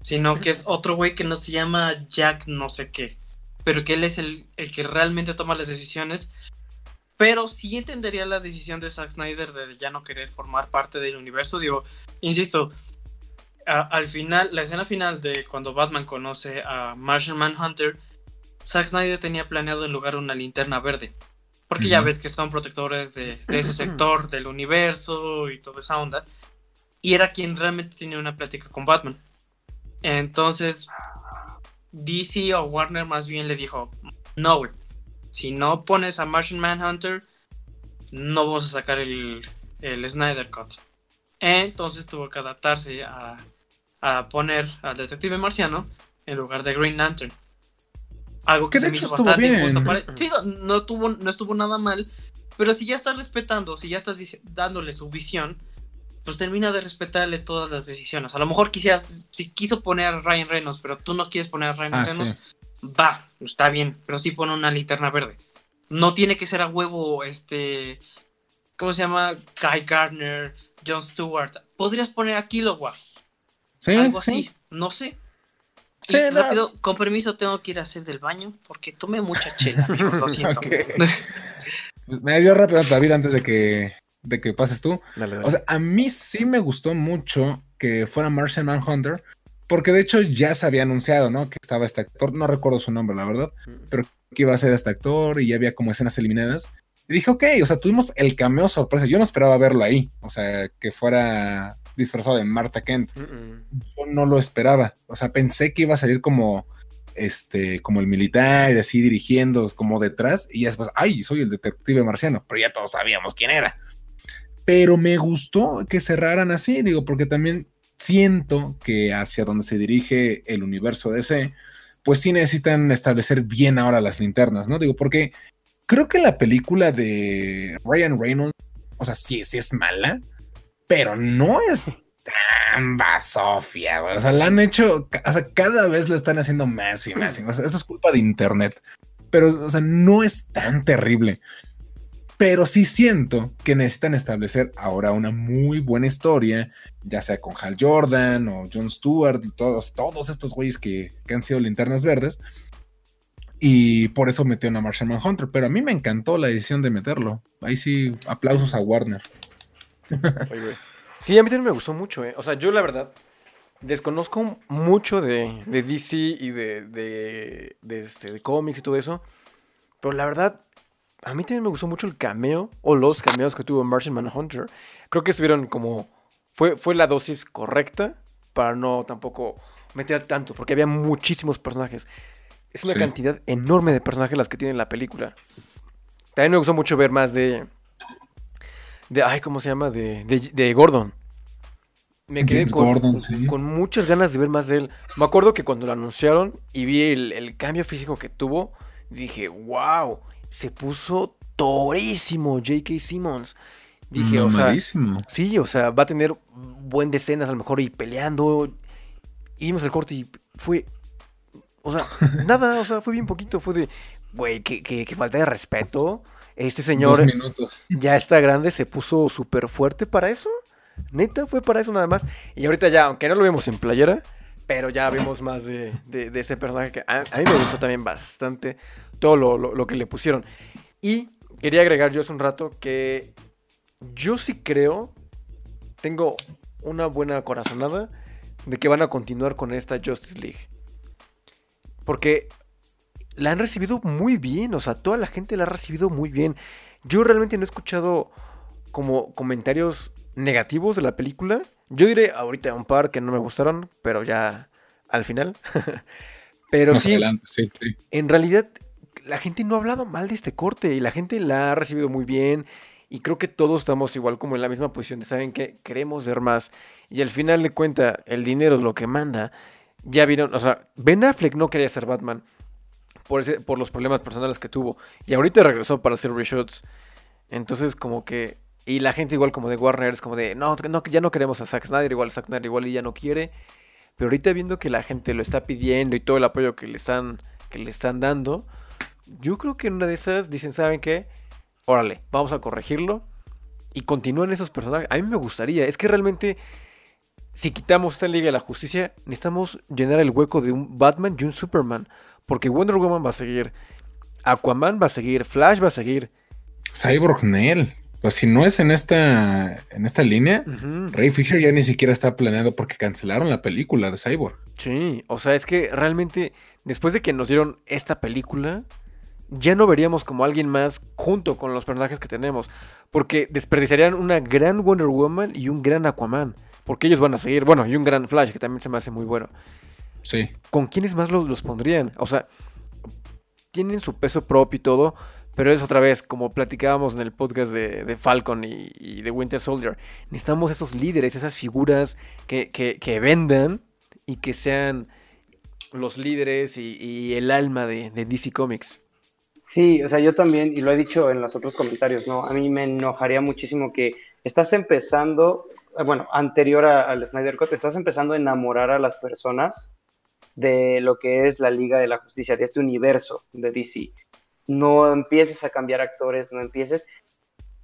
sino que es otro güey que no se llama Jack no sé qué pero que él es el, que realmente toma las decisiones. Pero sí entendería la decisión de Zack Snyder de ya no querer formar parte del universo. Digo, insisto, al final, la escena final de cuando Batman conoce a Martian Manhunter, Zack Snyder tenía planeado en lugar una linterna verde. Porque ya ves que son protectores de, de, ese sector del universo y toda esa onda. Y era quien realmente tenía una plática con Batman. Entonces, DC o Warner más bien le dijo, no, si no pones a Martian Manhunter, no vamos a sacar el, el Snyder Cut. Entonces tuvo que adaptarse a, a, poner al detective marciano en lugar de Green Lantern. Algo que, se me hizo bastante injusto. Sí, no, tuvo, no estuvo nada mal, pero si ya estás respetando, si ya estás dándole su visión, pues termina de respetarle todas las decisiones. A lo mejor quisieras, si quiso poner a Ryan Reynolds, pero tú no quieres poner a Ryan ah, Reynolds, va, está bien, pero sí pone una linterna verde. No tiene que ser a huevo, este, ¿cómo se llama? Guy Gardner, John Stewart. Podrías poner a Kilowatt. Sí, Algo así, no sé. Y rápido, con permiso, tengo que ir a hacer del baño porque tomé mucha chela, lo siento. me dio rápido David antes de que, de que pases tú. O sea, a mí sí me gustó mucho que fuera Martian Manhunter, porque de hecho ya se había anunciado, ¿no? Que estaba este actor, no recuerdo su nombre, la verdad, mm. pero que iba a ser este actor y ya había como escenas eliminadas. Y dije, ok, o sea, tuvimos el cameo sorpresa. Yo no esperaba verlo ahí, o sea, que fuera disfrazado de Marta Kent. Yo no lo esperaba. O sea, pensé que iba a salir como este, como el militar, y así dirigiendo, como detrás, y después, ay, soy el detective marciano, pero ya todos sabíamos quién era. Pero me gustó que cerraran así, digo, porque también siento que hacia donde se dirige el universo DC, pues sí necesitan establecer bien ahora las linternas, ¿no? Digo, porque creo que la película de Ryan Reynolds, o sea, sí, sí es mala, pero no es tan basofia. O sea, la han hecho, o sea, cada vez la están haciendo más y más. eso es culpa de internet. Pero, o sea, no es tan terrible. Pero sí siento que necesitan establecer ahora una muy buena historia, ya sea con Hal Jordan o John Stewart, todos, todos estos güeyes que, que han sido linternas verdes y por eso metió a Martian Manhunter. Pero a mí me encantó la decisión de meterlo. Ahí sí, aplausos a Warner. sí, a mí también me gustó mucho. ¿eh? O sea, yo la verdad desconozco mucho de, DC y de, de, de, este, de cómics y todo eso. Pero la verdad, a mí también me gustó mucho el cameo o los cameos que tuvo Martian Manhunter. Creo que estuvieron como. Fue, fue la dosis correcta para no tampoco meter tanto, porque había muchísimos personajes. Es una cantidad enorme de personajes las que tiene la película. También me gustó mucho ver más de. de ay, ¿cómo se llama? De, de, Gordon. Me quedé con, muchas ganas de ver más de él. Me acuerdo que cuando lo anunciaron y vi el, cambio físico que tuvo, dije, wow, se puso torísimo J.K. Simmons. Dije, o sea, sí, o sea, va a tener buen de escenas a lo mejor y peleando. Y vimos el corte y fue o sea, nada, o sea, fue bien poquito. Fue de, güey, que, falta de respeto. Este señor ya está grande, se puso súper fuerte para eso. Neta, fue para eso nada más. Y ahorita ya, aunque no lo vemos en playera, pero ya vemos más de, ese personaje que a, mí me gustó también bastante todo lo, que le pusieron. Y quería agregar yo hace un rato que yo sí creo, tengo una buena corazonada de que van a continuar con esta Justice League. Porque la han recibido muy bien, o sea, toda la gente la ha recibido muy bien. Yo realmente no he escuchado como comentarios negativos de la película. Yo diré ahorita un par que no me gustaron, pero ya al final. pero sí, en realidad la gente no hablaba mal de este corte y la gente la ha recibido muy bien. Y creo que todos estamos igual como en la misma posición de, ¿saben que Queremos ver más. Y al final de cuenta, el dinero es lo que manda ya vieron, o sea, Ben Affleck no quería ser Batman por, los problemas personales que tuvo. Y ahorita regresó para hacer reshoots. Entonces, como que. Y la gente, igual como de Warner, es como de. No, no ya no queremos a Zack Snyder. Igual Zack Snyder, igual y ya no quiere. Pero ahorita viendo que la gente lo está pidiendo y todo el apoyo que le están, que le están dando. Yo creo que en una de esas dicen, ¿saben qué? Órale, vamos a corregirlo. Y continúan esos personajes. A mí me gustaría. Es que realmente si quitamos esta Liga de la Justicia, necesitamos llenar el hueco de un Batman y un Superman. Porque Wonder Woman va a seguir, Aquaman va a seguir, Flash va a seguir. Cyborg Nell. Pues si no es en esta, en esta línea, Ray Fisher ya ni siquiera está planeado porque cancelaron la película de Cyborg. Sí, o sea, es que realmente después de que nos dieron esta película, ya no veríamos como alguien más junto con los personajes que tenemos. Porque desperdiciarían una gran Wonder Woman y un gran Aquaman. Porque ellos van a seguir. Bueno, y un gran Flash que también se me hace muy bueno. Sí. ¿Con quiénes más los, pondrían? O sea, tienen su peso propio y todo. Pero es otra vez, como platicábamos en el podcast de, Falcon y, de Winter Soldier. Necesitamos esos líderes, esas figuras que, que, vendan y que sean los líderes y, el alma de, de DC Comics. Sí, o sea, yo también, y lo he dicho en los otros comentarios, ¿no? A mí me enojaría muchísimo que estás empezando, eh, bueno, anterior al Snyder Cut, estás empezando a enamorar a las personas de lo que es la Liga de la Justicia, de este universo de DC. No empieces a cambiar actores, no empieces.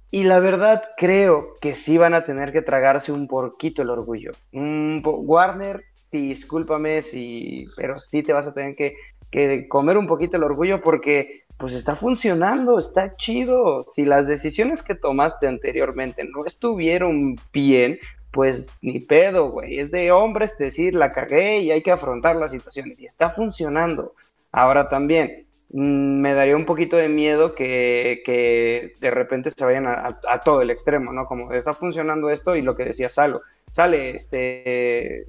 Y la verdad creo que sí van a tener que tragarse un poquito el orgullo. Warner, discúlpame, si, pero sí te vas a tener que, que comer un poquito el orgullo porque pues está funcionando, está chido. Si las decisiones que tomaste anteriormente no estuvieron bien, pues ni pedo, güey. Es de hombres decir, la cagué y hay que afrontar las situaciones. Y está funcionando. Ahora también, mm, me daría un poquito de miedo que, que de repente se vayan a, a, todo el extremo, ¿no? Como está funcionando esto y lo que decía Salo. Sale este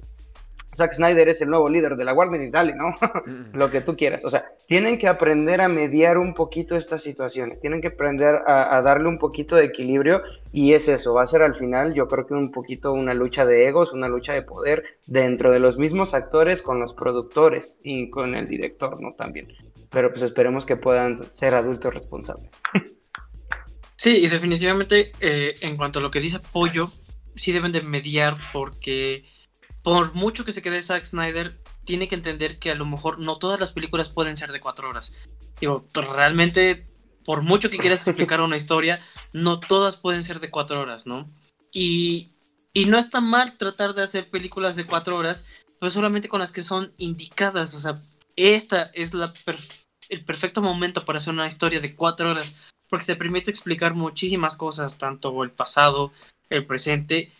Zack Snyder es el nuevo líder de la Guardia y dale, ¿no? Lo que tú quieras. O sea, tienen que aprender a mediar un poquito estas situaciones, tienen que aprender a, darle un poquito de equilibrio y es eso, va a ser al final yo creo que un poquito una lucha de egos, una lucha de poder dentro de los mismos actores con los productores y con el director, ¿no? También. Pero pues esperemos que puedan ser adultos responsables. Sí, y definitivamente eh, en cuanto a lo que dice Pollo, sí deben de mediar porque por mucho que se quede Zack Snyder, tiene que entender que a lo mejor no todas las películas pueden ser de cuatro horas. Digo, realmente, por mucho que quieras explicar una historia, no todas pueden ser de cuatro horas, ¿no? Y, y no está mal tratar de hacer películas de cuatro horas, pero solamente con las que son indicadas. O sea, esta es la el perfecto momento para hacer una historia de cuatro horas, porque te permite explicar muchísimas cosas, tanto el pasado, el presente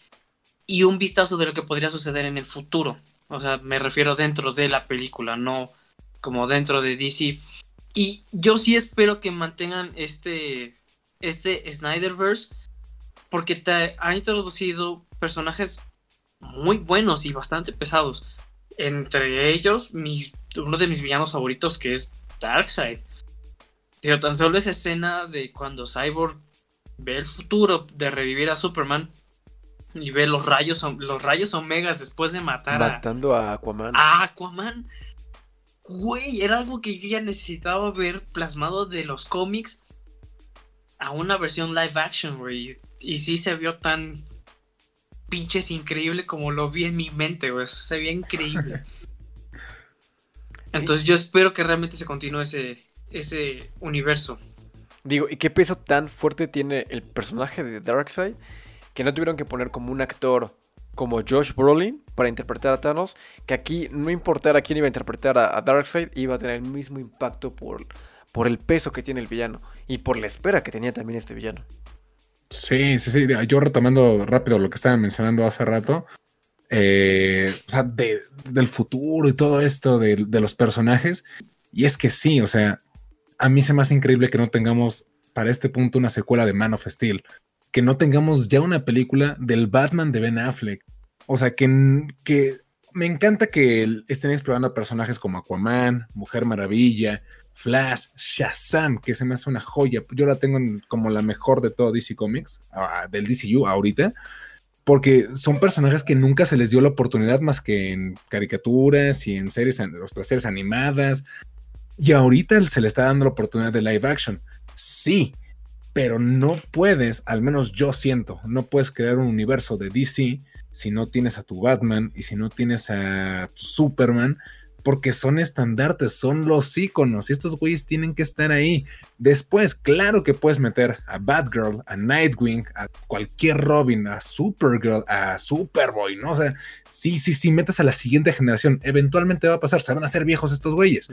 y un vistazo de lo que podría suceder en el futuro. O sea, me refiero dentro de la película, no como dentro de DC. Y yo sí espero que mantengan este, este Snyderverse, porque te ha introducido personajes muy buenos y bastante pesados. Entre ellos, uno de mis villanos favoritos, que es Darkseid. Pero tan solo esa escena de cuando Cyborg ve el futuro de revivir a Superman y ve los rayos, los rayos omegas después de matar Matando a, Aquaman. A Aquaman. Güey, era algo que yo ya necesitaba ver plasmado de los cómics a una versión live action, güey. Y sí se vio tan pinches increíble como lo vi en mi mente, güey. Se veía increíble. Entonces yo espero que realmente se continúe ese, ese universo. Digo, ¿y qué peso tan fuerte tiene el personaje de Darkseid? Que no tuvieron que poner como un actor como Josh Brolin para interpretar a Thanos, que aquí no importara quién iba a interpretar a, Darkseid, iba a tener el mismo impacto por, por el peso que tiene el villano y por la espera que tenía también este villano. Sí, sí, sí. Yo retomando rápido lo que estaban mencionando hace rato, eh, o sea, del futuro y todo esto de, de, los personajes. Y es que sí, o sea, a mí se me hace increíble que no tengamos para este punto una secuela de Man of Steel que no tengamos ya una película del Batman de Ben Affleck. O sea, que, que me encanta que estén explorando personajes como Aquaman, Mujer Maravilla, Flash, Shazam, que se me hace una joya. Yo la tengo como la mejor de todo DC Comics, ah, del DCU ahorita, porque son personajes que nunca se les dio la oportunidad más que en caricaturas y en series, las series animadas. Y ahorita se le está dando la oportunidad de live action. Sí, pero no puedes, al menos yo siento, no puedes crear un universo de DC si no tienes a tu Batman y si no tienes a tu Superman, porque son estandartes, son los iconos y estos güeyes tienen que estar ahí. Después, claro que puedes meter a Batgirl, a Nightwing, a cualquier Robin, a Supergirl, a Superboy, ¿no? O sea, sí, sí, sí, metes a la siguiente generación. Eventualmente va a pasar, se van a hacer viejos estos güeyes.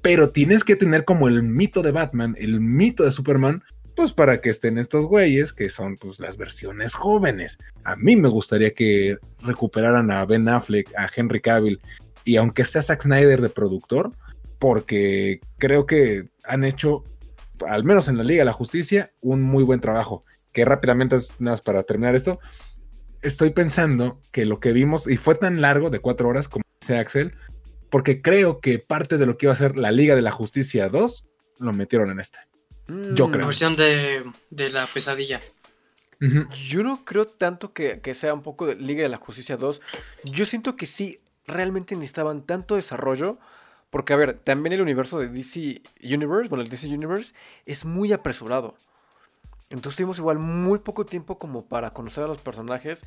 Pero tienes que tener como el mito de Batman, el mito de Superman, pues para que estén estos güeyes, que son pues las versiones jóvenes. A mí me gustaría que recuperaran a Ben Affleck, a Henry Cavill, y aunque sea Zack Snyder de productor, porque creo que han hecho, al menos en la Liga de la Justicia, un muy buen trabajo. Que rápidamente, nada más para terminar esto, estoy pensando que lo que vimos, y fue tan largo, de cuatro horas, como dice Axel, porque creo que parte de lo que iba a ser la Liga de la Justicia 2, lo metieron en esta. Yo creo. La versión de, la pesadilla. Yo no creo tanto que, sea un poco de Liga de la Justicia 2. Yo siento que sí, realmente necesitaban tanto desarrollo Porque, a ver, también el universo de DC Universe, bueno, el DC Universe, es muy apresurado. Entonces tuvimos igual muy poco tiempo como para conocer a los personajes.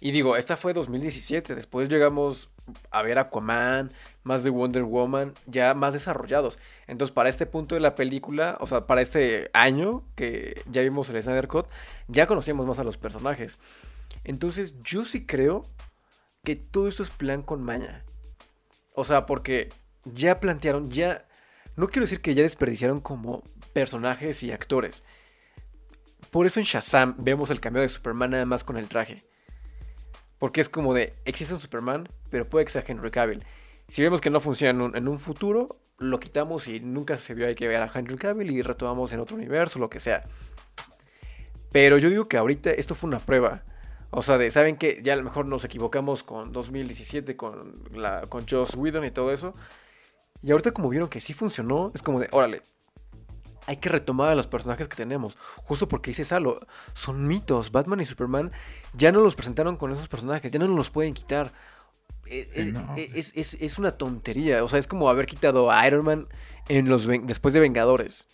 Y digo, esta fue 2017. Después llegamos a ver Aquaman, más de Wonder Woman, ya más desarrollados. Entonces, para este punto de la película, o sea, para este año que ya vimos el Snyder Cut, ya conocíamos más a los personajes. Entonces, yo sí creo que todo esto es plan con maña. O sea, porque ya plantearon, ya... No quiero decir que ya desperdiciaron como personajes y actores. Por eso en Shazam vemos el cambio de Superman nada más con el traje. Porque es como de, existe un Superman, pero puede que sea Henry Cavill. Si vemos que no funciona en un, futuro, lo quitamos y nunca se vio hay que ver a Henry Cavill y retomamos en otro universo, lo que sea. Pero yo digo que ahorita esto fue una prueba. O sea, de, ¿saben que Ya a lo mejor nos equivocamos con 2017, con, la, con Joss Whedon y todo eso. Y ahorita como vieron que sí funcionó, es como de, órale, hay que retomar a los personajes que tenemos. Justo porque dice Salo, son mitos. Batman y Superman ya no los presentaron con esos personajes, ya no nos los pueden quitar. Eh, eh, eh, es, una tontería. O sea, es como haber quitado a Iron Man en los después de Vengadores.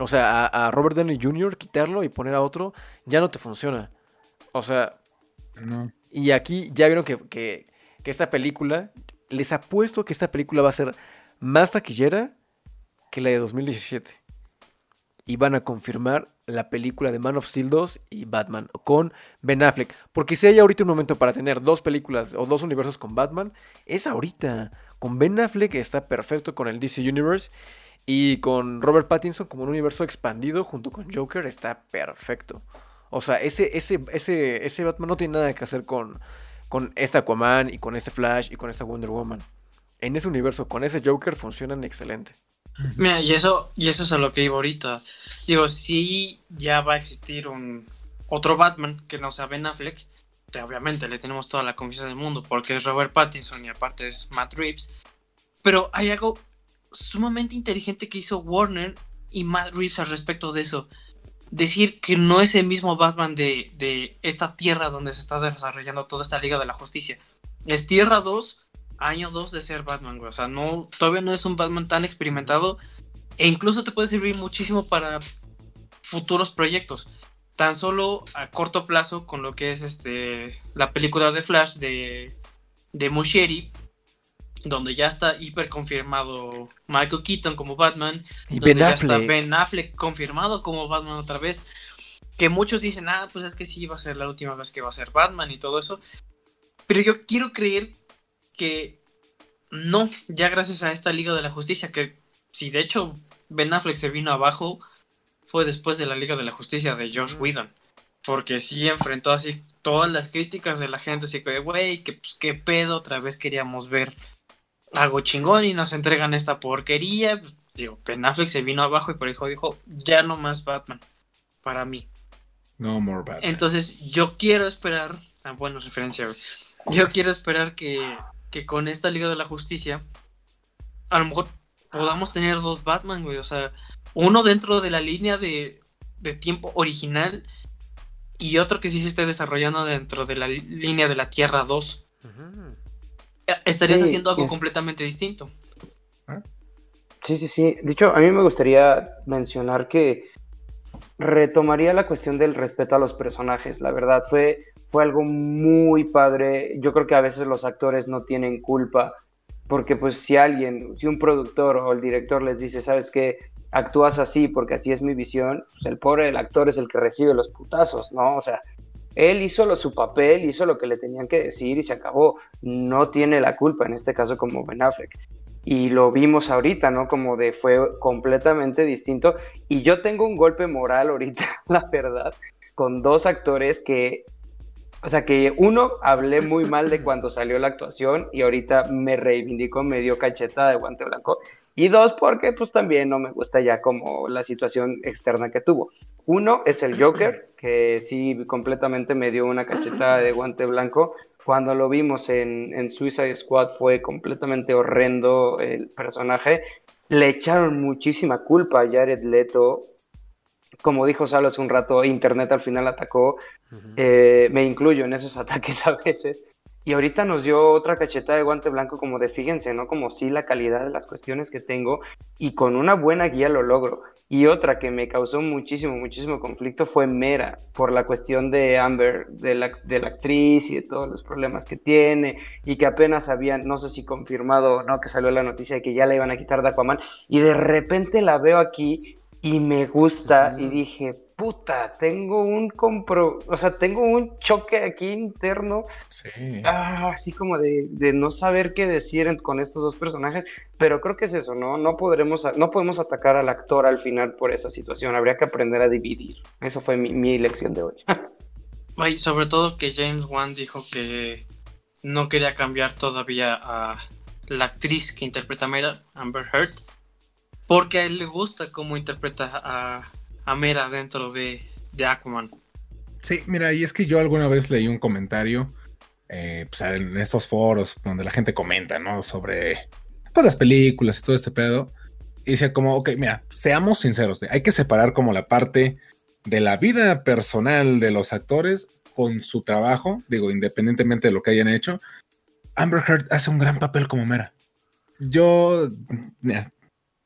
O sea, a, Robert Downey Jr. quitarlo y poner a otro, ya no te funciona. O sea, y aquí ya vieron que, que, esta película, les apuesto que esta película va a ser más taquillera que la de 2017. Y van a confirmar la película de Man of Steel 2 y Batman con Ben Affleck. Porque si hay ahorita un momento para tener dos películas o dos universos con Batman, es ahorita. Con Ben Affleck está perfecto con el DC Universe. Y con Robert Pattinson como un universo expandido junto con Joker está perfecto. O sea, ese, ese, ese, ese Batman no tiene nada que hacer con, con este Aquaman y con este Flash y con esta Wonder Woman. En ese universo, con ese Joker, funcionan excelente. Mira, y eso, y eso es a lo que iba ahorita. Digo, si ya va a existir un otro Batman que no sea Ben Affleck, obviamente le tenemos toda la confianza del mundo porque es Robert Pattinson y aparte es Matt Reeves. Pero hay algo sumamente inteligente que hizo Warner y Matt Reeves al respecto de eso decir que no es el mismo Batman de, esta tierra donde se está desarrollando toda esta Liga de la Justicia. Es Tierra 2, año 2 de ser Batman, güey. O sea, no, todavía no es un Batman tan experimentado. E incluso te puede servir muchísimo para futuros proyectos. Tan solo a corto plazo con lo que es este la película de Flash de, de Musheri, donde ya está hiper confirmado Michael Keaton como Batman, y ben ya está Ben Affleck confirmado como Batman otra vez, que muchos dicen, ah, pues es que sí va a ser la última vez que va a ser Batman y todo eso, pero yo quiero creer que no, ya gracias a esta Liga de la Justicia, que si de hecho Ben Affleck se vino abajo, fue después de la Liga de la Justicia de Josh Whedon. Porque sí enfrentó así todas las críticas de la gente, así que, güey, que pues qué pedo, otra vez queríamos ver algo chingón y nos entregan esta porquería. Digo, Ben Affleck se vino abajo y por eso dijo, ya no más Batman para mí. No more Batman. Entonces yo quiero esperar, ah, bueno, referencia, yo quiero esperar que, que con esta Liga de la Justicia, a lo mejor podamos tener dos Batman, güey, o sea, uno dentro de la línea de, de tiempo original y otro que sí se esté desarrollando dentro de la línea de la Tierra 2 estarías haciendo algo completamente distinto. ¿Ah? Sí, sí, sí. De hecho, a mí me gustaría mencionar que retomaría la cuestión del respeto a los personajes. La verdad, fue, fue algo muy padre. Yo creo que a veces los actores no tienen culpa, porque pues si alguien, si un productor o el director les dice, sabes que actúas así porque así es mi visión, pues el pobre del actor es el que recibe los putazos, ¿no? O sea, él hizo lo, su papel, hizo lo que le tenían que decir y se acabó. No tiene la culpa, en este caso como Ben Affleck. Y lo vimos ahorita, ¿no? Como de fue completamente distinto. Y yo tengo un golpe moral ahorita, la verdad, con dos actores que, o sea, que uno hablé muy mal de cuando salió la actuación y ahorita me reivindico, me dio cacheta de guante blanco. Y dos, porque pues también no me gusta ya como la situación externa que tuvo. Uno es el Joker, que sí completamente me dio una cachetada de guante blanco. Cuando lo vimos en, en Suicide Squad fue completamente horrendo el personaje. Le echaron muchísima culpa a Jared Leto. Como dijo Salo hace un rato, Internet al final atacó. Eh, me incluyo en esos ataques a veces. Y ahorita nos dio otra cacheta de guante blanco como de fíjense, ¿no? Como sí la calidad de las cuestiones que tengo y con una buena guía lo logro. Y otra que me causó muchísimo, muchísimo conflicto fue Mera, por la cuestión de Amber, de la, de la actriz y de todos los problemas que tiene, y que apenas habían, no sé si confirmado no, que salió la noticia de que ya la iban a quitar de Aquaman, y de repente la veo aquí y me gusta, y dije, puta, tengo un compro, o sea, tengo un choque aquí interno, sí. ah, así como de, no saber qué decir con estos dos personajes, pero creo que es eso, ¿no? No podremos, no podemos atacar al actor al final por esa situación, habría que aprender a dividir. Eso fue mi, mi lección de hoy. Ay, sobre todo que James Wan dijo que no quería cambiar todavía a la actriz que interpreta a Mera, Amber Heard, porque a él le gusta cómo interpreta a a Mera dentro de, de Aquaman. Sí, mira, y es que yo alguna vez leí un comentario eh, pues, en estos foros donde la gente comenta, ¿no? Sobre pues, las películas y todo este pedo. Y decía como, ok, mira, seamos sinceros, hay que separar como la parte de la vida personal de los actores con su trabajo, digo, independientemente de lo que hayan hecho. Amber Heard hace un gran papel como Mera. Yo, mira,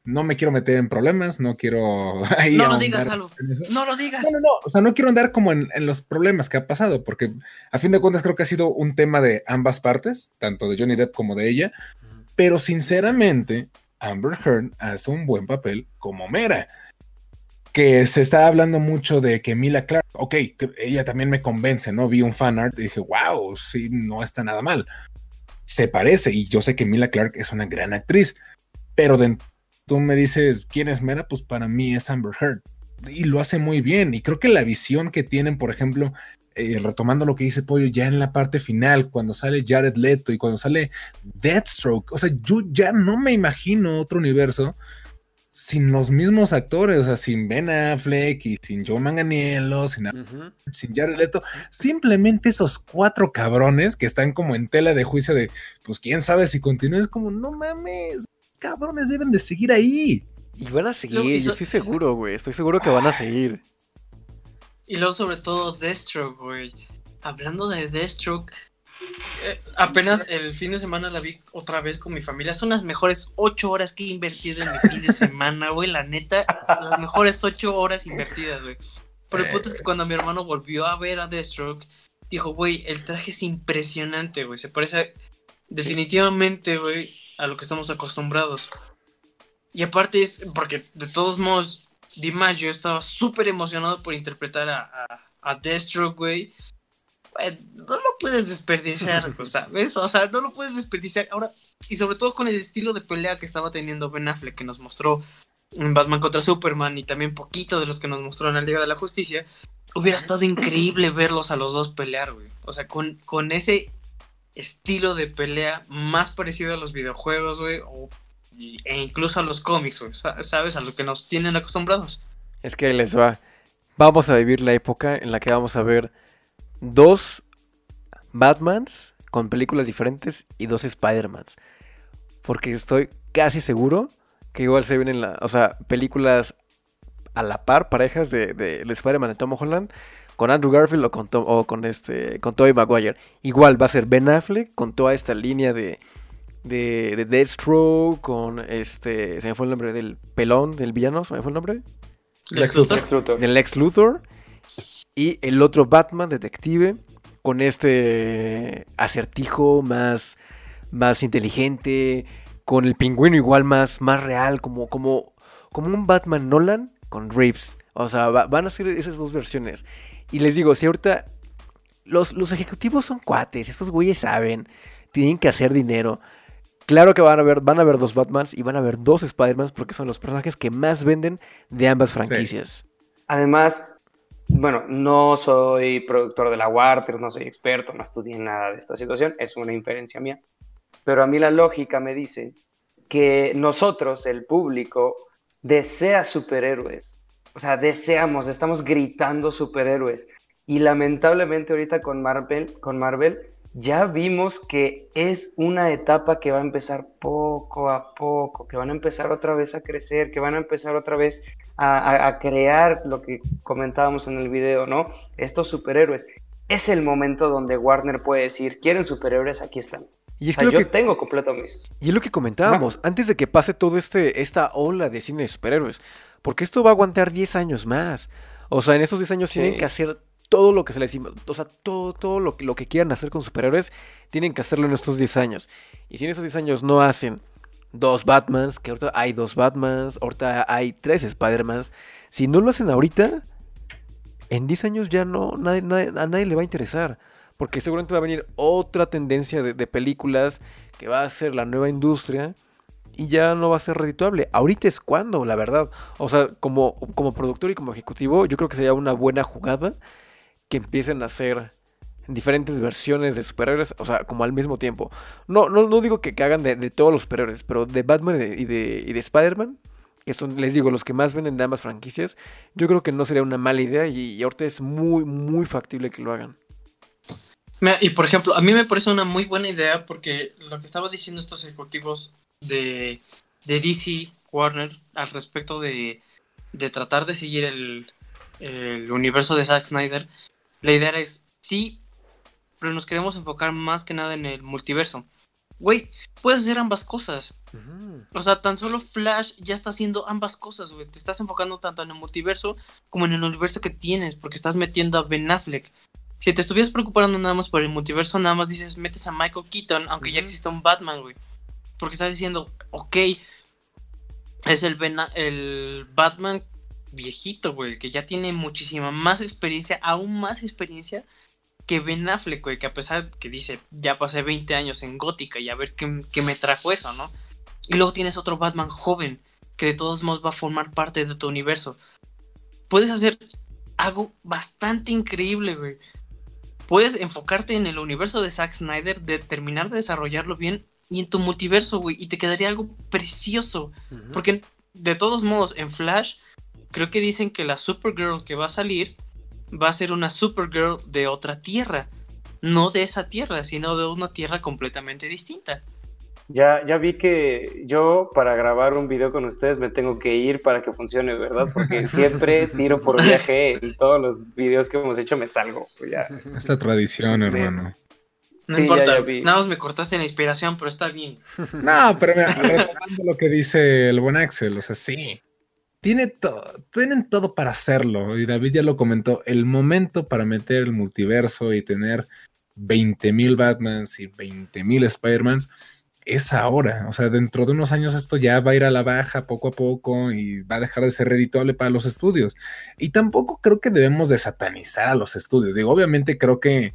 no me quiero meter en problemas, no quiero... no lo digas, Salo. No lo digas. No, no, no. O sea, no quiero andar como en, los problemas que ha pasado, porque a fin de cuentas creo que ha sido un tema de ambas partes, tanto de Johnny Depp como de ella. Pero sinceramente, Amber Heard hace un buen papel como Mera. Que se está hablando mucho de que Mila Clark, ok, ella también me convence, ¿no? Vi un fan art y dije, wow, sí, no está nada mal. Se parece, y yo sé que Mila Clark es una gran actriz, pero de, tú me dices, ¿quién es Mera? Pues para mí es Amber Heard. Y lo hace muy bien. Y creo que la visión que tienen, por ejemplo, eh, retomando lo que dice Pollo, ya en la parte final, cuando sale Jared Leto y cuando sale Deathstroke, o sea, yo ya no me imagino otro universo sin los mismos actores, o sea, sin Ben Affleck y sin Joe Manganiello, sin, sin Jared Leto, simplemente esos cuatro cabrones que están como en tela de juicio de, pues quién sabe si continúes como, no mames, cabrones deben de seguir ahí. Y van a seguir, yo estoy seguro, güey. Estoy seguro que van a seguir. Y luego, sobre todo, Deathstroke, güey. Hablando de Deathstroke, eh, apenas el fin de semana la vi otra vez con mi familia. Son las mejores ocho horas que he invertido en mi fin de semana, güey. La neta, las mejores ocho horas invertidas, güey. Pero el punto es que cuando mi hermano volvió a ver a Deathstroke, dijo, güey, el traje es impresionante, güey. Se parece definitivamente, güey, a lo que estamos acostumbrados. Y aparte es porque de todos modos, DiMaggio estaba súper emocionado por interpretar a, a, a Deathstroke, güey. No lo puedes desperdiciar, ¿sabes? O sea, no lo puedes desperdiciar. Ahora, y sobre todo con el estilo de pelea que estaba teniendo Ben Affleck, que nos mostró en Batman contra Superman y también poquito de los que nos mostró en la Liga de la Justicia, hubiera estado increíble verlos a los dos pelear, güey. O sea, con, con ese estilo de pelea más parecido a los videojuegos, güey, e incluso a los cómics, güey, ¿sabes? A lo que nos tienen acostumbrados. Es que les va. Vamos a vivir la época en la que vamos a ver dos Batmans con películas diferentes y dos Spider-Mans. Porque estoy casi seguro que igual se vienen, o sea, películas a la par, parejas de, de, Spider-Man de Tom Holland con Andrew Garfield o con, o con, este, con Tobey Maguire. Igual va a ser Ben Affleck con toda esta línea de, de, de Deathstroke, con este, se me fue el nombre del pelón, del villano, se me fue el nombre. Lex Luthor. Del Lex Luthor. Y el otro Batman, detective, con este acertijo más, más inteligente, con el pingüino igual más, más real, como, como, como un Batman Nolan con Reeves. O sea, van a ser esas dos versiones. Y les digo, si ahorita los, los ejecutivos son cuates, estos güeyes saben, tienen que hacer dinero. Claro que van a haber, van a haber dos Batmans y van a haber dos Spider-Mans porque son los personajes que más venden de ambas franquicias. Además, bueno, no soy productor de la Warner, no soy experto, no estudié nada de esta situación, es una inferencia mía. Pero a mí la lógica me dice que nosotros, el público, desea superhéroes o sea, deseamos, estamos gritando superhéroes. Y lamentablemente ahorita con Marvel, con Marvel ya vimos que es una etapa que va a empezar poco a poco, que van a empezar otra vez a crecer, que van a empezar otra vez a, crear lo que comentábamos en el video, ¿no? Estos superhéroes. es el momento donde Warner puede decir, quieren superhéroes, aquí están. Y es que yo tengo completo mis... Y es lo que comentábamos, antes de que pase todo este, esta ola de cine de superhéroes, porque esto va a aguantar 10 años más. O sea, en esos 10 años tienen que hacer todo lo que se les... O sea, todo, todo lo, lo que quieran hacer con superhéroes, tienen que hacerlo en estos 10 años. Y si en esos 10 años no hacen dos Batmans, que ahorita hay dos Batmans, ahorita hay tres Spider-Mans, si no lo hacen ahorita, en 10 años ya no, nadie, a nadie le va a interesar. Porque seguramente va a venir otra tendencia de, películas que va a ser la nueva industria y ya no va a ser redituable. Ahorita es cuando, la verdad. O sea, como, como productor y como ejecutivo, yo creo que sería una buena jugada que empiecen a hacer diferentes versiones de superhéroes, o sea, como al mismo tiempo. No, no, no digo que, hagan de, todos los superhéroes, pero de Batman y de, y de Spider-Man, que son, les digo, los que más venden de ambas franquicias, yo creo que no sería una mala idea y, ahorita es muy, muy factible que lo hagan. Y por ejemplo, a mí me parece una muy buena idea porque lo que estaba diciendo estos ejecutivos de, de DC, Warner, al respecto de, de tratar de seguir el, el universo de Zack Snyder, la idea es, sí, pero nos queremos enfocar más que nada en el multiverso. Güey, puedes hacer ambas cosas. O sea, tan solo Flash ya está haciendo ambas cosas, güey. Te estás enfocando tanto en el multiverso como en el universo que tienes, porque estás metiendo a Ben Affleck. Si te estuvieras preocupando nada más por el multiverso, nada más dices, metes a Michael Keaton, aunque ya exista un Batman, güey. Porque estás diciendo, ok, es el, el Batman viejito, güey, que ya tiene muchísima más experiencia, aún más experiencia que Ben Affleck, güey, que a pesar que dice, ya pasé 20 años en Gótica y a ver qué, me trajo eso, ¿no? Y luego tienes otro Batman joven, que de todos modos va a formar parte de tu universo. Puedes hacer algo bastante increíble, güey. Puedes enfocarte en el universo de Zack Snyder, de terminar de desarrollarlo bien y en tu multiverso, güey, y te quedaría algo precioso. Porque de todos modos, en Flash, creo que dicen que la Supergirl que va a salir va a ser una Supergirl de otra tierra. No de esa tierra, sino de una tierra completamente distinta. Ya, ya vi que yo para grabar un video con ustedes me tengo que ir para que funcione, ¿verdad? Porque siempre tiro por viaje en todos los videos que hemos hecho me salgo. Pues ya. Es la tradición, hermano. No importa, nada más me cortaste la inspiración, pero está bien. No, pero mira, retomando lo que dice el buen Axel, o sea, sí, tiene tienen todo para hacerlo. Y David ya lo comentó. El momento para meter el multiverso y tener 20.000 Batmans y 20.000 Spider-Mans es ahora. O sea, dentro de unos años esto ya va a ir a la baja poco a poco y va a dejar de ser redituable para los estudios. Y tampoco creo que debemos de satanizar a los estudios. Digo, obviamente creo que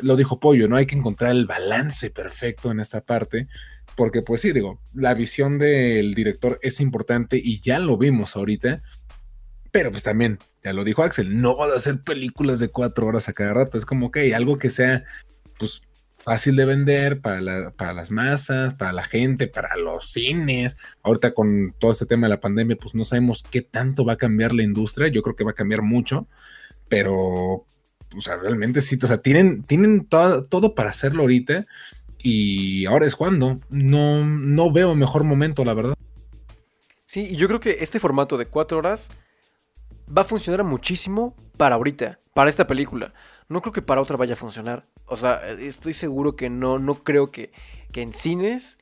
lo dijo Pollo, ¿no? Hay que encontrar el balance perfecto en esta parte porque pues sí, digo, la visión del director es importante y ya lo vimos ahorita, pero pues también, ya lo dijo Axel, no va a hacer películas de cuatro horas a cada rato, es como que algo que sea pues fácil de vender para, para las masas, para la gente, para los cines. Ahorita con todo este tema de la pandemia, pues no sabemos qué tanto va a cambiar la industria, yo creo que va a cambiar mucho, pero o sea, realmente sí, o sea, tienen, tienen todo, todo para hacerlo ahorita y ahora es cuando. No, no veo mejor momento, la verdad. Sí, y yo creo que este formato de cuatro horas va a funcionar muchísimo para ahorita, para esta película. No creo que para otra vaya a funcionar. O sea, estoy seguro que no, no creo que, que en cines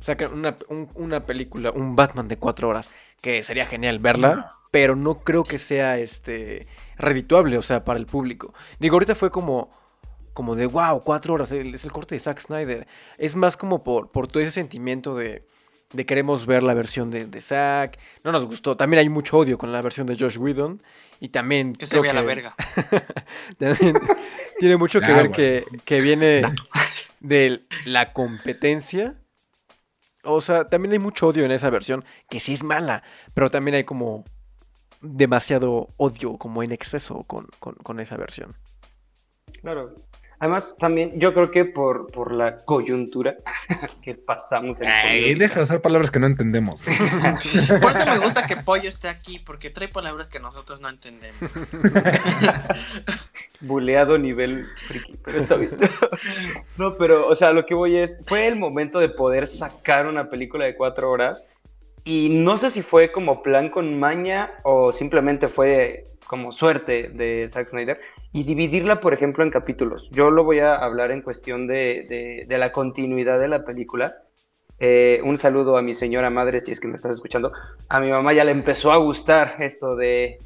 saquen una, una película, un Batman de cuatro horas, que sería genial verla, pero no creo que sea este redituable, o sea, para el público. Digo, ahorita fue como como de wow, cuatro horas, es el corte de Zack Snyder. Es más como por, por todo ese sentimiento de, de queremos ver la versión de, de, Zack. No nos gustó. También hay mucho odio con la versión de Josh Whedon. Y también. Que se vea la verga. tiene mucho que ver que, que, viene de la competencia. O sea, también hay mucho odio en esa versión, que sí es mala, pero también hay como demasiado odio, como en exceso con, con, con esa versión. Claro, Además, también yo creo que por, por la coyuntura que pasamos. En Ay, deja de usar palabras que no entendemos. por eso me gusta que Pollo esté aquí, porque trae palabras que nosotros no entendemos. Buleado nivel friki, pero está bien. no, pero, o sea, lo que voy es, fue el momento de poder sacar una película de cuatro horas y no sé si fue como plan con maña o simplemente fue como suerte de Zack Snyder y dividirla, por ejemplo, en capítulos. Yo lo voy a hablar en cuestión de, de, la continuidad de la película. Eh, un saludo a mi señora madre, si es que me estás escuchando. A mi mamá ya le empezó a gustar esto de,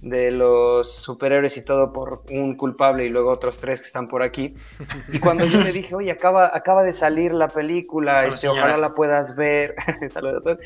de los superhéroes y todo por un culpable y luego otros tres que están por aquí. Y cuando yo le dije, oye, acaba, acaba de salir la película, este, ojalá la puedas ver. Saludos a todos.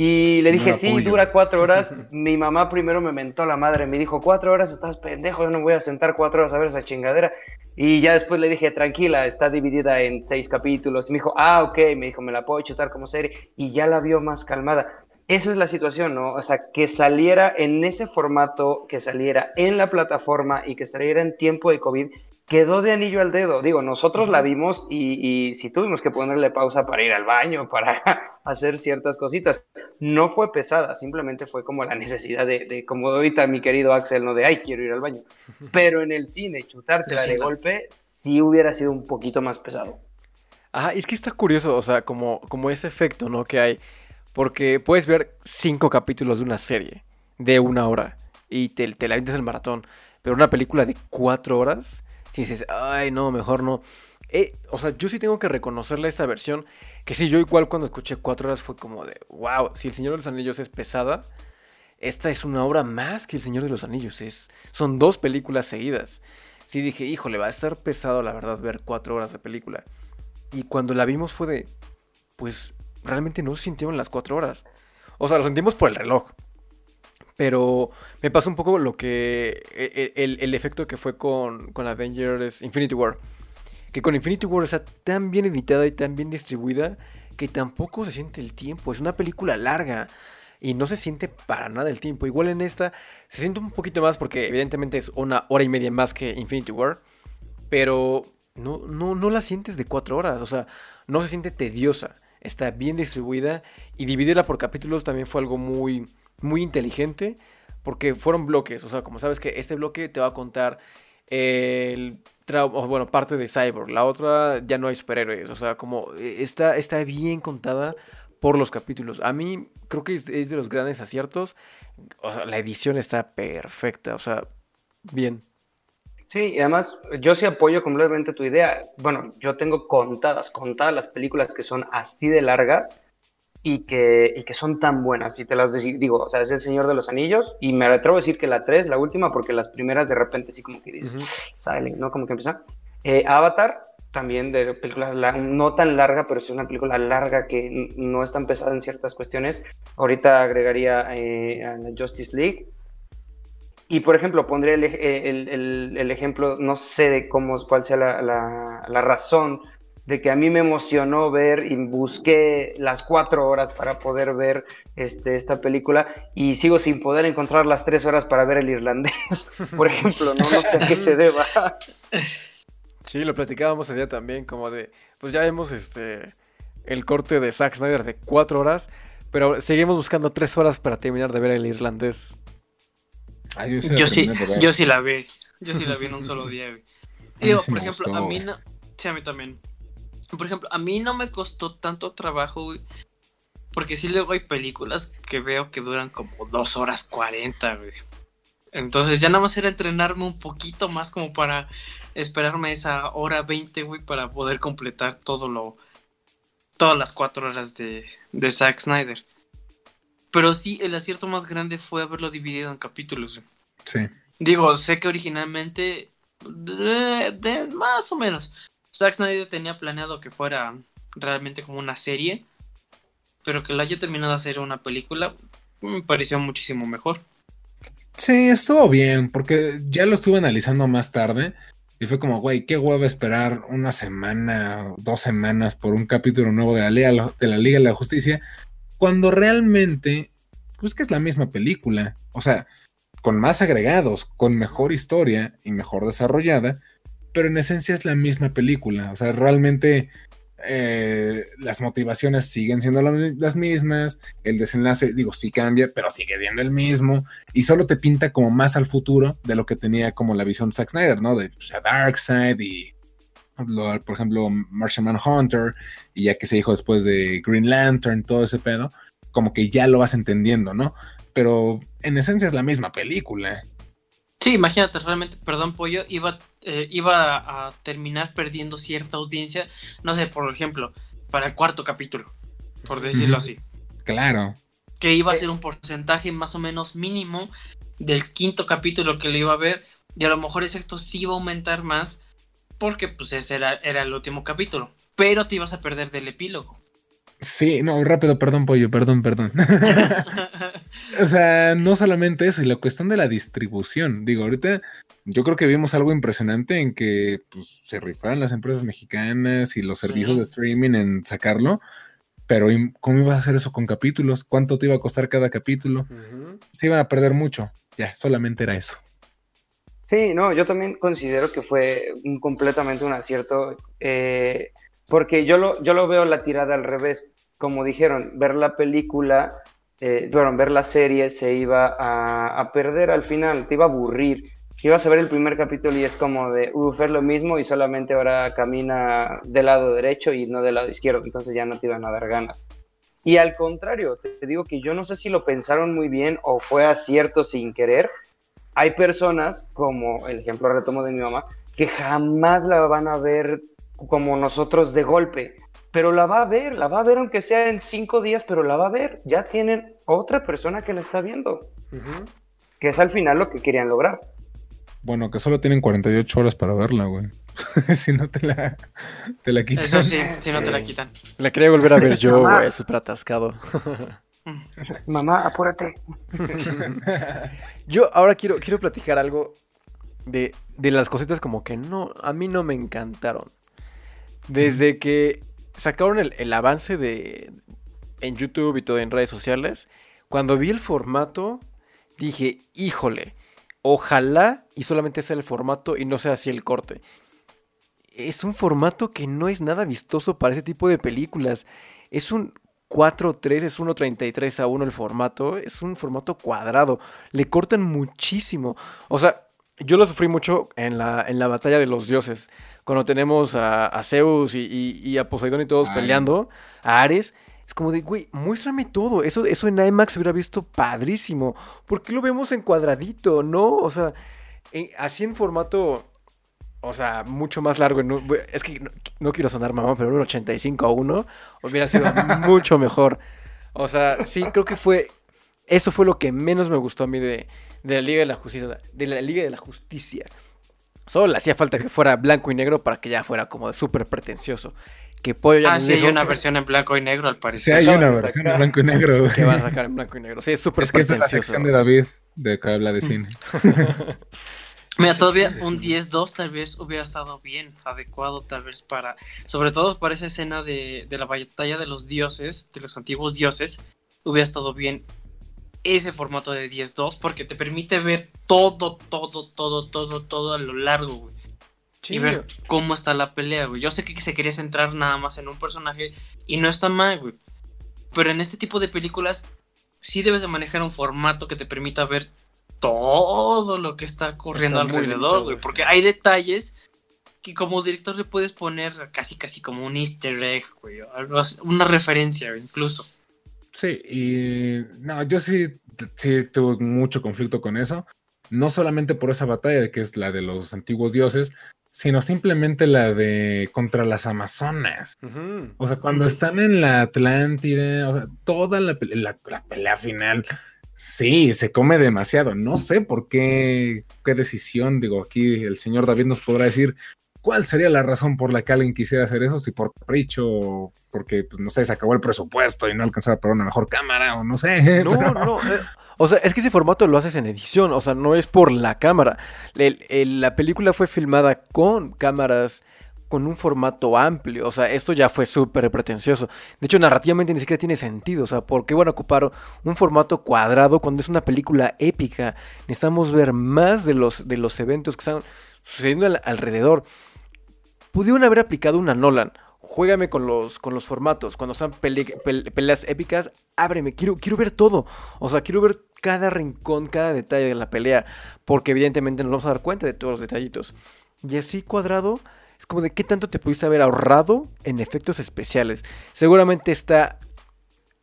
Y le dije, sí, dura cuatro horas. Mi mamá primero me mentó la madre, me dijo, cuatro horas, estás pendejo, yo no voy a sentar cuatro horas a ver esa chingadera. Y ya después le dije, tranquila, está dividida en seis capítulos. Y me dijo, ah, ok, me dijo, me la puedo chutar como serie. Y ya la vio más calmada. Esa es la situación, ¿no? O sea, que saliera en ese formato, que saliera en la plataforma y que saliera en tiempo de COVID, quedó de anillo al dedo. Digo, nosotros la vimos y, si tuvimos que ponerle pausa para ir al baño, para hacer ciertas cositas. No fue pesada, simplemente fue como la necesidad de, como ahorita mi querido Axel, no de, ay, quiero ir al baño. Pero en el cine, chutártela de golpe, sí hubiera sido un poquito más pesado. Ajá, es que está curioso, o sea, como, como ese efecto, ¿no? Que hay. Porque puedes ver cinco capítulos de una serie de una hora y te, te la vendes el maratón. Pero una película de cuatro horas si dices, ay, no, mejor no. Eh, o sea, yo sí tengo que reconocerle esta versión. Que sí, yo igual cuando escuché cuatro horas fue como de, wow, si El Señor de los Anillos es pesada, esta es una obra más que El Señor de los Anillos. Es, son dos películas seguidas. Sí dije, híjole, va a estar pesado la verdad ver cuatro horas de película. Y cuando la vimos fue de, pues realmente no se sintieron las cuatro horas. O sea, lo sentimos por el reloj. Pero me pasó un poco lo que. E, e, el, efecto que fue con, con, Avengers Infinity War. Que con Infinity War está tan bien editada y tan bien distribuida que tampoco se siente el tiempo. Es una película larga y no se siente para nada el tiempo. Igual en esta se siente un poquito más porque evidentemente es una hora y media más que Infinity War. Pero no, no, no la sientes de cuatro horas. O sea, no se siente tediosa. Está bien distribuida y dividirla por capítulos también fue algo muy muy inteligente porque fueron bloques. O sea, como sabes que este bloque te va a contar el bueno, parte de Cyborg, la otra ya no hay superhéroes, o sea, como eh, está, está bien contada por los capítulos. A mí creo que es, de los grandes aciertos. O sea, la edición está perfecta, o sea, bien. Sí, y además yo sí apoyo completamente tu idea. Bueno, yo tengo contadas, contadas las películas que son así de largas y que, y que son tan buenas. Y te las digo, o sea, es El Señor de los Anillos. Y me atrevo a decir que la 3, la última, porque las primeras de repente sí como que dices, salen, ¿no? Como que empieza. Eh, Avatar, también de películas no tan larga, pero sí una película larga que no es tan pesada en ciertas cuestiones. Ahorita agregaría eh, a la Justice League. Y por ejemplo, pondré el, el, el, ejemplo, no sé de cómo, cuál sea la, la, la razón de que a mí me emocionó ver y busqué las cuatro horas para poder ver este, esta película y sigo sin poder encontrar las tres horas para ver el irlandés, por ejemplo, no, sé a qué se deba. Sí, lo platicábamos ese día también, como de, pues ya vemos este, el corte de Zack Snyder de cuatro horas, pero seguimos buscando tres horas para terminar de ver el irlandés. yo, sí, yo, sí, la vi, yo sí la vi en un solo día. Digo, por ejemplo, a mí no, sí, a mí también. Por ejemplo, a mí no me costó tanto trabajo, güey. Porque sí luego hay películas que veo que duran como dos horas cuarenta, güey. Entonces ya nada más era entrenarme un poquito más como para esperarme esa hora veinte, güey, para poder completar todo lo... Todas las cuatro horas de, de Zack Snyder. Pero sí, el acierto más grande fue haberlo dividido en capítulos. Sí. Digo, sé que originalmente... de, más o menos. Zack Snyder tenía planeado que fuera realmente como una serie, pero que lo haya terminado de hacer una película me pareció muchísimo mejor. Sí, estuvo bien, porque ya lo estuve analizando más tarde y fue como, güey, qué huevo esperar una semana, dos semanas por un capítulo nuevo de la Liga de la, Liga de la Justicia, cuando realmente, pues que es la misma película, o sea, con más agregados, con mejor historia y mejor desarrollada, pero en esencia es la misma película. O sea, realmente eh, las motivaciones siguen siendo las mismas, el desenlace, digo, sí cambia, pero sigue siendo el mismo, y solo te pinta como más al futuro de lo que tenía como la visión Zack Snyder, ¿no? De pues, Darkseid y, por ejemplo, Martian Hunter, y ya que se dijo después de Green Lantern, todo ese pedo, como que ya lo vas entendiendo, ¿no? Pero en esencia es la misma película. Sí, imagínate, realmente, perdón, Pollo, iba, eh, iba a terminar perdiendo cierta audiencia, no sé, por ejemplo, para el cuarto capítulo, por decirlo así. Claro. Que iba a ser un porcentaje más o menos mínimo del quinto capítulo que le iba a ver, y a lo mejor ese esto sí iba a aumentar más, porque pues ese era, era el último capítulo, pero te ibas a perder del epílogo. Sí, no, rápido, perdón, pollo, perdón, perdón. o sea, no solamente eso, y la cuestión de la distribución. Digo, ahorita yo creo que vimos algo impresionante en que pues, se rifaron las empresas mexicanas y los servicios de streaming en sacarlo. Pero ¿cómo ibas a hacer eso con capítulos? ¿Cuánto te iba a costar cada capítulo? Se iba a perder mucho. Ya, solamente era eso. Sí, no, yo también considero que fue un, completamente un acierto. Eh, porque yo lo, yo lo veo la tirada al revés. Como dijeron, ver la película, eh, bueno, ver la serie se iba a, perder al final, te iba a aburrir. Ibas a ver el primer capítulo y es como de, uff, es lo mismo y solamente ahora camina del lado derecho y no del lado izquierdo, entonces ya no te iban a dar ganas. Y al contrario, te digo que yo no sé si lo pensaron muy bien o fue acierto sin querer. Hay personas, como el ejemplo retomo de mi mamá, que jamás la van a ver como nosotros de golpe, pero la va a ver, la va a ver aunque sea en cinco días, pero la va a ver. Ya tienen otra persona que la está viendo, que es al final lo que querían lograr. Bueno, que solo tienen 48 horas para verla, güey. si no te la, te la quitan. Eso sí, si no te la quitan. La quería volver a ver yo, güey, súper atascado. Mamá, apúrate. yo ahora quiero, quiero platicar algo de, de las cositas como que no, a mí no me encantaron. Desde que sacaron el, avance de en YouTube y todo en redes sociales, cuando vi el formato, dije, híjole, ojalá y solamente sea el formato y no sea así el corte. Es un formato que no es nada vistoso para ese tipo de películas. Es un 4-3, es 1.33 a 1 el formato. Es un formato cuadrado. Le cortan muchísimo. O sea, yo lo sufrí mucho en la, en la batalla de los dioses cuando tenemos a, Zeus y, a Poseidón y todos peleando, a Ares, es como de, güey, muéstrame todo. Eso, eso en IMAX hubiera visto padrísimo. ¿Por qué lo vemos en cuadradito, no? O sea, así en formato, o sea, mucho más largo. es que no, quiero sonar mamá, pero un 85 a 1 hubiera sido mucho mejor. O sea, sí, creo que fue. Eso fue lo que menos me gustó a mí de, de la Liga de la Justicia. De la Liga de la Justicia. Solo le hacía falta que fuera blanco y negro para que ya fuera como de súper pretencioso. Que Pollo ya Ah, sí, hay una versión en blanco y negro al parecer. Sí, hay una versión en blanco y negro. Que van a sacar en blanco y negro. Sí, es súper Es que es la sección de David, de que habla de cine. Mira, todavía un 10-2 tal vez hubiera estado bien, adecuado tal vez para, sobre todo para esa escena de, de la batalla de los dioses, de los antiguos dioses, hubiera estado bien ese formato de 10-2 porque te permite ver todo, todo, todo, todo, todo a lo largo, güey. Y ver cómo está la pelea, güey. Yo sé que se quería centrar nada más en un personaje y no está mal, güey. Pero en este tipo de películas sí debes de manejar un formato que te permita ver todo lo que está corriendo alrededor, güey. Porque hay detalles que como director le puedes poner casi casi como un easter egg, güey. Una referencia, incluso. Sí, y no, yo sí, sí tuve mucho conflicto con eso. No solamente por esa batalla, que es la de los antiguos dioses, sino simplemente la de contra las Amazonas. O sea, cuando están en la Atlántida, o sea, toda la, la, pelea final, sí, se come demasiado. No sé por qué, qué decisión, digo, aquí el señor David nos podrá decir, ¿Cuál sería la razón por la que alguien quisiera hacer eso? Si por capricho, o porque, pues, no sé, se acabó el presupuesto y no alcanzaba para una mejor cámara, o no sé. No, no. Eh, o sea, es que ese formato lo haces en edición, o sea, no es por la cámara. la película fue filmada con cámaras con un formato amplio. O sea, esto ya fue súper pretencioso. De hecho, narrativamente ni siquiera tiene sentido. O sea, ¿por qué van a ocupar un formato cuadrado cuando es una película épica? Necesitamos ver más de los, de los eventos que están sucediendo alrededor pudieron haber aplicado una Nolan. Juégame con los, con los formatos. Cuando están peleas épicas, ábreme. Quiero, quiero ver todo. O sea, quiero ver cada rincón, cada detalle de la pelea. Porque evidentemente nos vamos a dar cuenta de todos los detallitos. Y así cuadrado, es como de qué tanto te pudiste haber ahorrado en efectos especiales. Seguramente está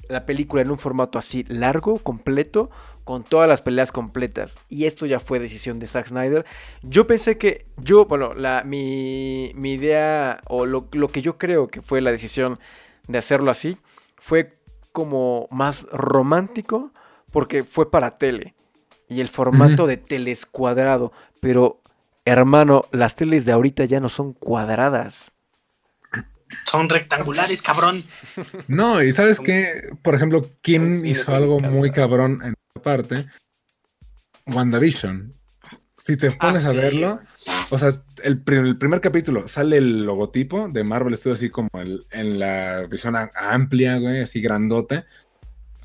la película en un formato así largo, completo, con todas las peleas completas. Y esto ya fue decisión de Zack Snyder. Yo pensé que, yo, bueno, la, mi, mi idea o lo, lo que yo creo que fue la decisión de hacerlo así fue como más romántico porque fue para tele. Y el formato de tele es cuadrado. Pero, hermano, las teles de ahorita ya no son cuadradas. Son rectangulares, cabrón. No, y sabes que, por ejemplo, ¿quién hizo algo muy cabrón en esta parte? WandaVision. Si te pones a ah, verlo, o sea, el, primer capítulo sale el logotipo de Marvel Studios así como en la visión amplia, güey, así grandote.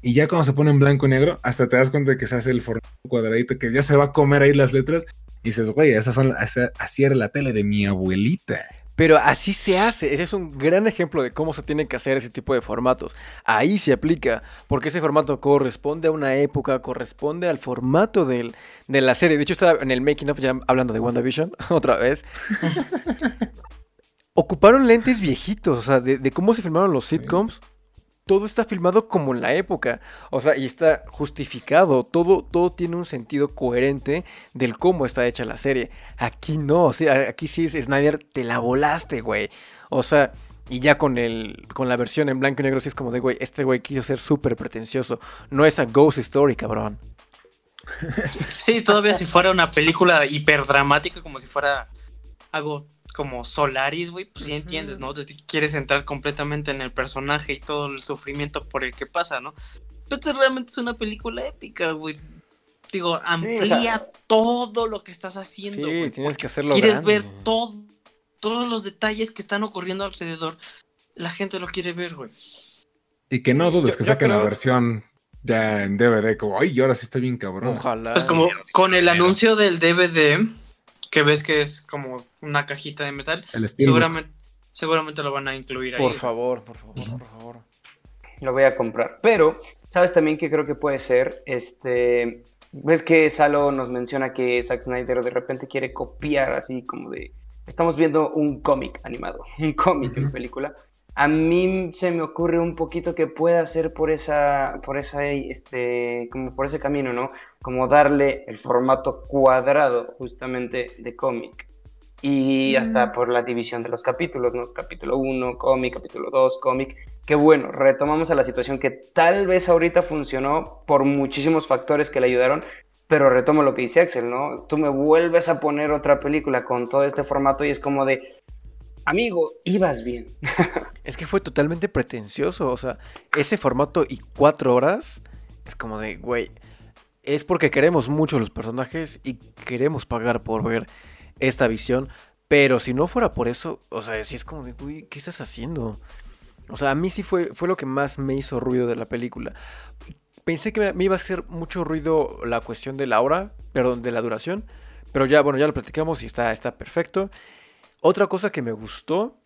Y ya cuando se pone en blanco y negro, hasta te das cuenta de que se hace el formato cuadradito, que ya se va a comer ahí las letras. Y dices, güey, esas son, así era la tele de mi abuelita. Pero así se hace. Ese es un gran ejemplo de cómo se tiene que hacer ese tipo de formatos. Ahí se aplica, porque ese formato corresponde a una época, corresponde al formato del, de la serie. De hecho, estaba en el making of ya hablando de WandaVision, otra vez. Ocuparon lentes viejitos, o sea, de, de cómo se filmaron los sitcoms todo está filmado como en la época. O sea, y está justificado. Todo, todo tiene un sentido coherente del cómo está hecha la serie. Aquí no, o sea, aquí sí es Snyder, te la volaste, güey. O sea, y ya con el con la versión en blanco y negro sí es como de, güey, este güey quiso ser súper pretencioso. No es a ghost story, cabrón. Sí, todavía si fuera una película hiperdramática, como si fuera algo como Solaris, güey, pues sí entiendes, ¿no? Te quieres entrar completamente en el personaje y todo el sufrimiento por el que pasa, ¿no? Pero esto realmente es una película épica, güey. Digo, amplía todo lo que estás haciendo. Sí, tienes que hacerlo. Quieres ver todo, todos los detalles que están ocurriendo alrededor. La gente lo quiere ver, güey. Y que no dudes que saquen la versión ya en DVD, como, ay, ahora sí está bien cabrón. Ojalá. Pues como con el anuncio del DVD, que ves que es como una cajita de metal, seguramente, seguramente lo van a incluir ahí. Por favor, por favor, por favor. Lo voy a comprar. Pero, ¿sabes también qué creo que puede ser? Este, ves que Salo nos menciona que Zack Snyder de repente quiere copiar así como de... Estamos viendo un cómic animado, un cómic en película a mí se me ocurre un poquito que pueda ser por esa, por esa, este, como por ese camino, ¿no? Como darle el formato cuadrado justamente de cómic. Y hasta por la división de los capítulos, ¿no? Capítulo 1, cómic, capítulo 2, cómic. Que bueno, retomamos a la situación que tal vez ahorita funcionó por muchísimos factores que le ayudaron, pero retomo lo que dice Axel, ¿no? Tú me vuelves a poner otra película con todo este formato y es como de, amigo, ibas bien. es que fue totalmente pretencioso, o sea, ese formato y cuatro horas es como de, güey, es porque queremos mucho los personajes y queremos pagar por ver esta visión, pero si no fuera por eso, o sea, sí es como de, güey, ¿qué estás haciendo? O sea, a mí sí fue, fue lo que más me hizo ruido de la película. Pensé que me iba a hacer mucho ruido la cuestión de la hora, perdón, de la duración, pero ya, bueno, ya lo platicamos y está, está perfecto. Otra cosa que me gustó,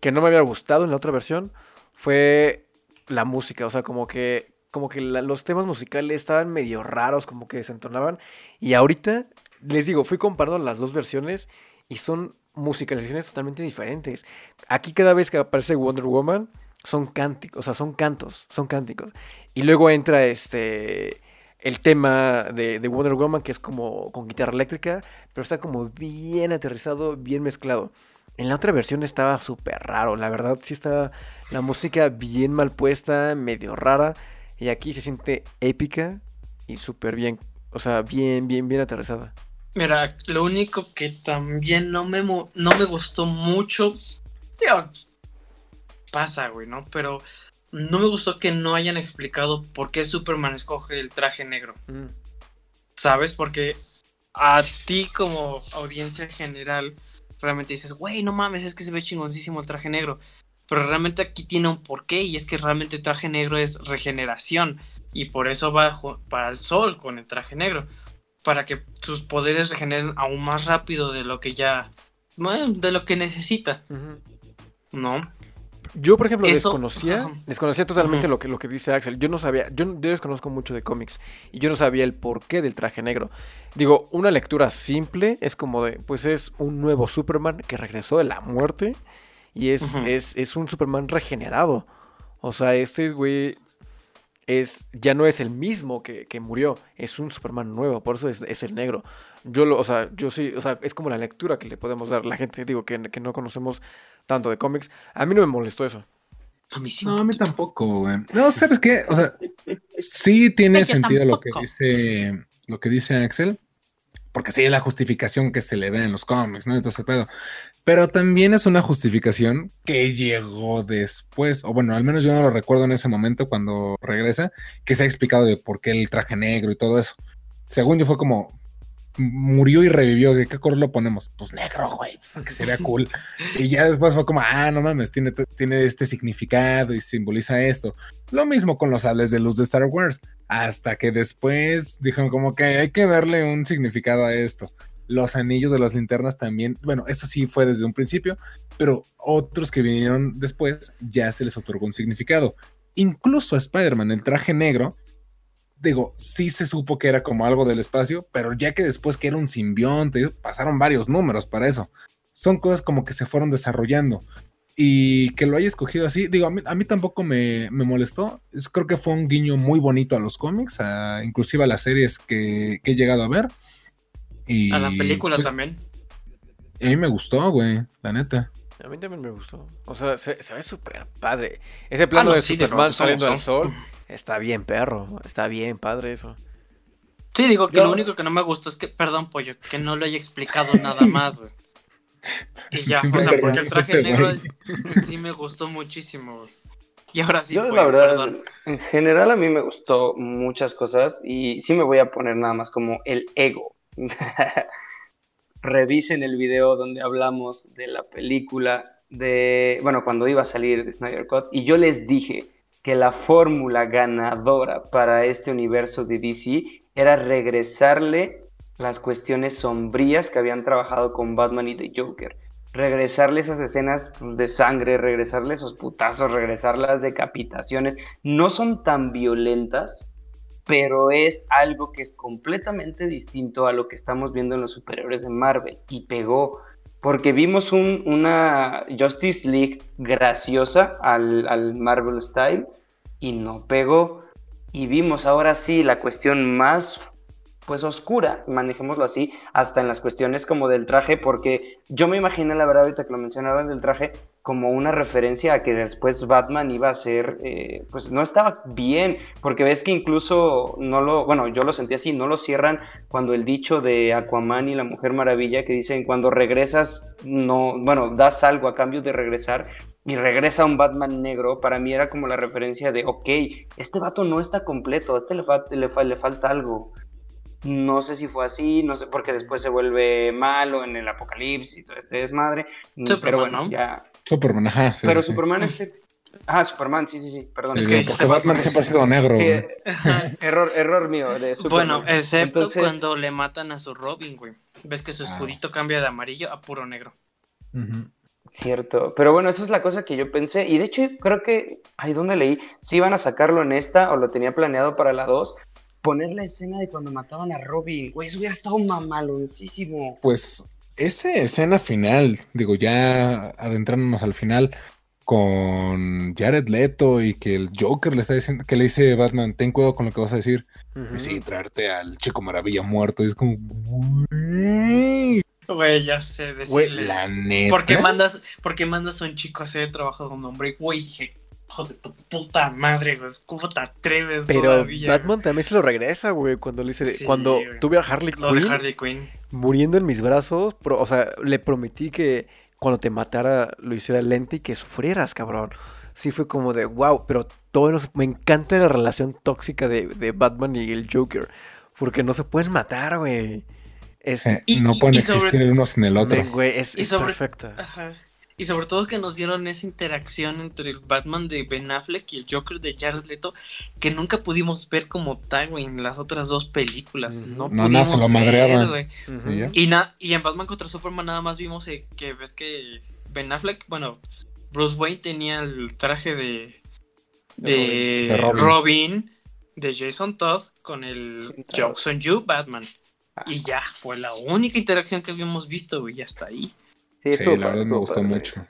que no me había gustado en la otra versión, fue la música. O sea, como que, como que los temas musicales estaban medio raros, como que desentonaban. Y ahorita, les digo, fui comparando las dos versiones y son musicalizaciones totalmente diferentes. Aquí cada vez que aparece Wonder Woman, son cánticos, o sea, son cantos, son cánticos. Y luego entra este el tema de, de, Wonder Woman, que es como con guitarra eléctrica, pero está como bien aterrizado, bien mezclado. En la otra versión estaba súper raro, la verdad sí estaba la música bien mal puesta, medio rara, y aquí se siente épica y súper bien, o sea, bien, bien, bien aterrizada. Mira, lo único que también no me, no me gustó mucho, pasa, güey, ¿no? Pero no me gustó que no hayan explicado por qué Superman escoge el traje negro. Mm. ¿Sabes? Porque a ti como audiencia general realmente dices, güey, no mames, es que se ve chingoncísimo el traje negro. Pero realmente aquí tiene un porqué y es que realmente el traje negro es regeneración y por eso va para el sol con el traje negro. Para que sus poderes regeneren aún más rápido de lo que ya... de lo que necesita. ¿No? Yo, por ejemplo, desconocía, desconocía totalmente lo, que, lo que dice Axel. Yo no sabía, yo, yo, desconozco mucho de cómics y yo no sabía el porqué del traje negro. Digo, una lectura simple es como de, pues es un nuevo Superman que regresó de la muerte y es, es, es un Superman regenerado. O sea, este güey es, ya no es el mismo que, murió, es un Superman nuevo, por eso es, el negro. Yo lo, o sea, yo sí, o sea, es como la lectura que le podemos dar. La gente, digo, que, que no conocemos tanto de cómics. A mí no me molestó eso. A mí sí. No, a mí tampoco, güey. No, ¿sabes qué? O sea, sí tiene sentido lo que dice lo que dice Axel, porque sí es la justificación que se le ve en los cómics, ¿no? Entonces, pedo. Pero también es una justificación que llegó después, o bueno, al menos yo no lo recuerdo en ese momento cuando regresa, que se ha explicado de por qué el traje negro y todo eso. Según yo fue como, murió y revivió. ¿De qué color lo ponemos? Pues negro, güey, porque se vea cool. y ya después fue como, ah, no mames, tiene, tiene este significado y simboliza esto. Lo mismo con los sables de luz de Star Wars. Hasta que después dijeron como que hay que darle un significado a esto. Los anillos de las linternas también, bueno, eso sí fue desde un principio, pero otros que vinieron después ya se les otorgó un significado. Incluso a Spider-Man, el traje negro, digo, sí se supo que era como algo del espacio, pero ya que después que era un simbionte, pasaron varios números para eso. Son cosas como que se fueron desarrollando. Y que lo haya escogido así, digo, a mí, tampoco me, molestó. Creo que fue un guiño muy bonito a los cómics, inclusive a las series que, he llegado a ver. Y, a la película pues, también. A mí me gustó, güey, la neta. A mí también me gustó. O sea, se, ve súper padre. Ese plano ah, de Superman saliendo al sol está bien, perro. Está bien, padre eso. Sí, digo que lo único que no me gustó es que, perdón, pollo, que no lo haya explicado nada más, güey. Y ya, o sea, porque el traje este negro sí me gustó muchísimo, Y ahora sí, Yo, la verdad, en general a mí me gustó muchas cosas y sí me voy a poner nada más como el ego. revisen el video donde hablamos de la película de, bueno, cuando iba a salir de Snyder Cut, y yo les dije que la fórmula ganadora para este universo de DC era regresarle las cuestiones sombrías que habían trabajado con Batman y The Joker. Regresarle esas escenas de sangre, regresarle esos putazos, regresar las decapitaciones. No son tan violentas, pero es algo que es completamente distinto a lo que estamos viendo en los superiores de Marvel y pegó porque vimos una Justice League graciosa al, al, Marvel Style y no pegó. Y vimos ahora sí la cuestión más pues oscura, manejémoslo así, hasta en las cuestiones como del traje, porque yo me imaginé, la verdad, ahorita que lo mencionaban del traje, como una referencia a que después Batman iba a ser, eh, pues no estaba bien, porque ves que incluso no lo, bueno, yo lo sentí así, no lo cierran cuando el dicho de Aquaman y la Mujer Maravilla, que dicen, cuando regresas, no, bueno, das algo a cambio de regresar, y regresa un Batman negro, para mí era como la referencia de, ok, este vato no está completo, a este le, le, le falta algo. No sé si fue así, no sé, porque después se vuelve malo en el apocalipsis y todo este desmadre. Mm, pero bueno, ya. Superman, ajá. pero Superman es. Ah, Superman, sí, sí, sí, perdón. es que porque Batman siempre ha sido negro. error, error mío de Bueno, excepto cuando le matan a su Robin, güey. Ves que su ah. escudito cambia de amarillo a puro negro. Cierto, pero bueno, esa es la cosa que yo pensé. Y de hecho, creo que, ahí donde leí, si iban a sacarlo en esta o lo tenía planeado para la 2, poner la escena de cuando mataban a Robin, güey, eso hubiera estado mamaloncísimo. Pues esa escena final, digo, ya adentrándonos al final con Jared Leto y que el Joker le está diciendo, que le dice Batman, ten cuidado con lo que vas a decir. Y sí, traerte al Chico Maravilla muerto. Y es como, güey. ya sé decirle. la neta. ¿Por qué mandas, por qué mandas a un chico a hacer el trabajo de un hombre? Güey, dije, hijo de tu puta madre, güey. ¿Cómo te atreves Pero Batman también se lo regresa, güey. Cuando le dice, cuando tuve a Harley Quinn, Harley Quinn, muriendo en mis brazos, o sea, le prometí que cuando te matara lo hiciera lente y que sufrieras, cabrón. Sí fue como de, wow, pero todo me encanta la relación tóxica de, Batman y el Joker. Porque no se pueden matar, güey. Es, eh, no pueden existir el uno sin el otro. Güey, es, perfecta. Ajá. Y sobre todo que nos dieron esa interacción entre el Batman de Ben Affleck y el Joker de Jared Leto que nunca pudimos ver como tal, en las otras dos películas. No, no pudimos se lo ver, y, y en Batman contra Superman nada más vimos eh, que ves que Ben Affleck, bueno, Bruce Wayne tenía el traje de, de, Robin. de Jason Todd con el Jackson You Batman. Ah. Y ya, fue la única interacción que habíamos visto, güey, ya está ahí. Sí, la verdad me gustó mucho.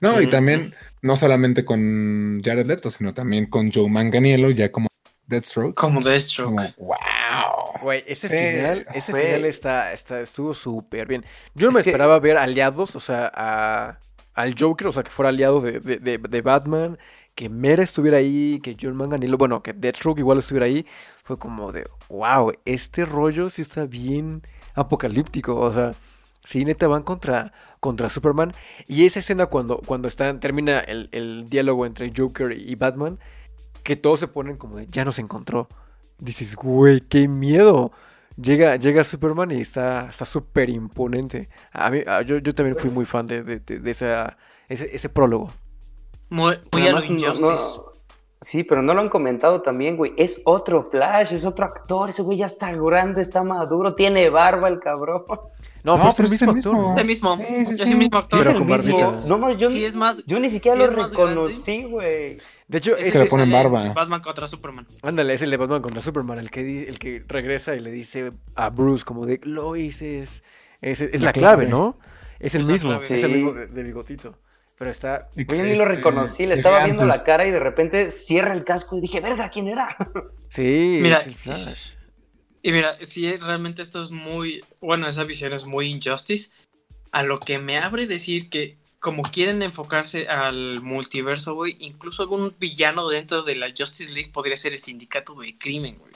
No, y también, no solamente con Jared Leto, sino también con Joe Manganiello, ya como Deathstroke. Como Deathstroke. Como, wow. Güey, ese final, ese final está, está, estuvo súper bien. Yo no me esperaba ver aliados, o sea, a, al Joker, o sea, que fuera aliado de, de, de, Batman, que Mera estuviera ahí, que John Manganilo, bueno, que Deathstroke igual estuviera ahí. Fue como de, wow, este rollo sí está bien apocalíptico, o sea, sí, neta van contra, contra Superman. Y esa escena cuando, cuando están, termina el, el diálogo entre Joker y Batman, que todos se ponen como de, ya nos encontró. Dices, güey, qué miedo. Llega, llega Superman y está súper imponente. A mí, yo, yo, también fui muy fan de, de, de esa, ese, ese, prólogo. Muy, muy a lo Injustice. Sí, pero no lo han comentado también, güey. Es otro Flash, es otro actor. Ese güey ya está grande, está maduro, tiene barba el cabrón. No, no pero es el mismo actor. Es el mismo. es el mismo actor. Pero con barbita. No, no, yo, sí es más, yo ni siquiera lo reconocí, güey. De hecho, es, que le ponen barba. Batman contra Superman. Ándale, es el de Batman contra Superman, el que, el que regresa y le dice a Bruce como de, Lois es, es, es la, clave, ¿no? Es el mismo, es el mismo de, bigotito. Pero está... Yo ni lo reconocí, le estaba viendo la cara y de repente cierra el casco y dije, verga, ¿quién era? Sí, Mira, es el Flash. Y mira, si realmente esto es muy, bueno, esa visión es muy injustice, a lo que me abre decir que como quieren enfocarse al multiverso, güey, incluso algún villano dentro de la Justice League podría ser el sindicato del crimen, güey.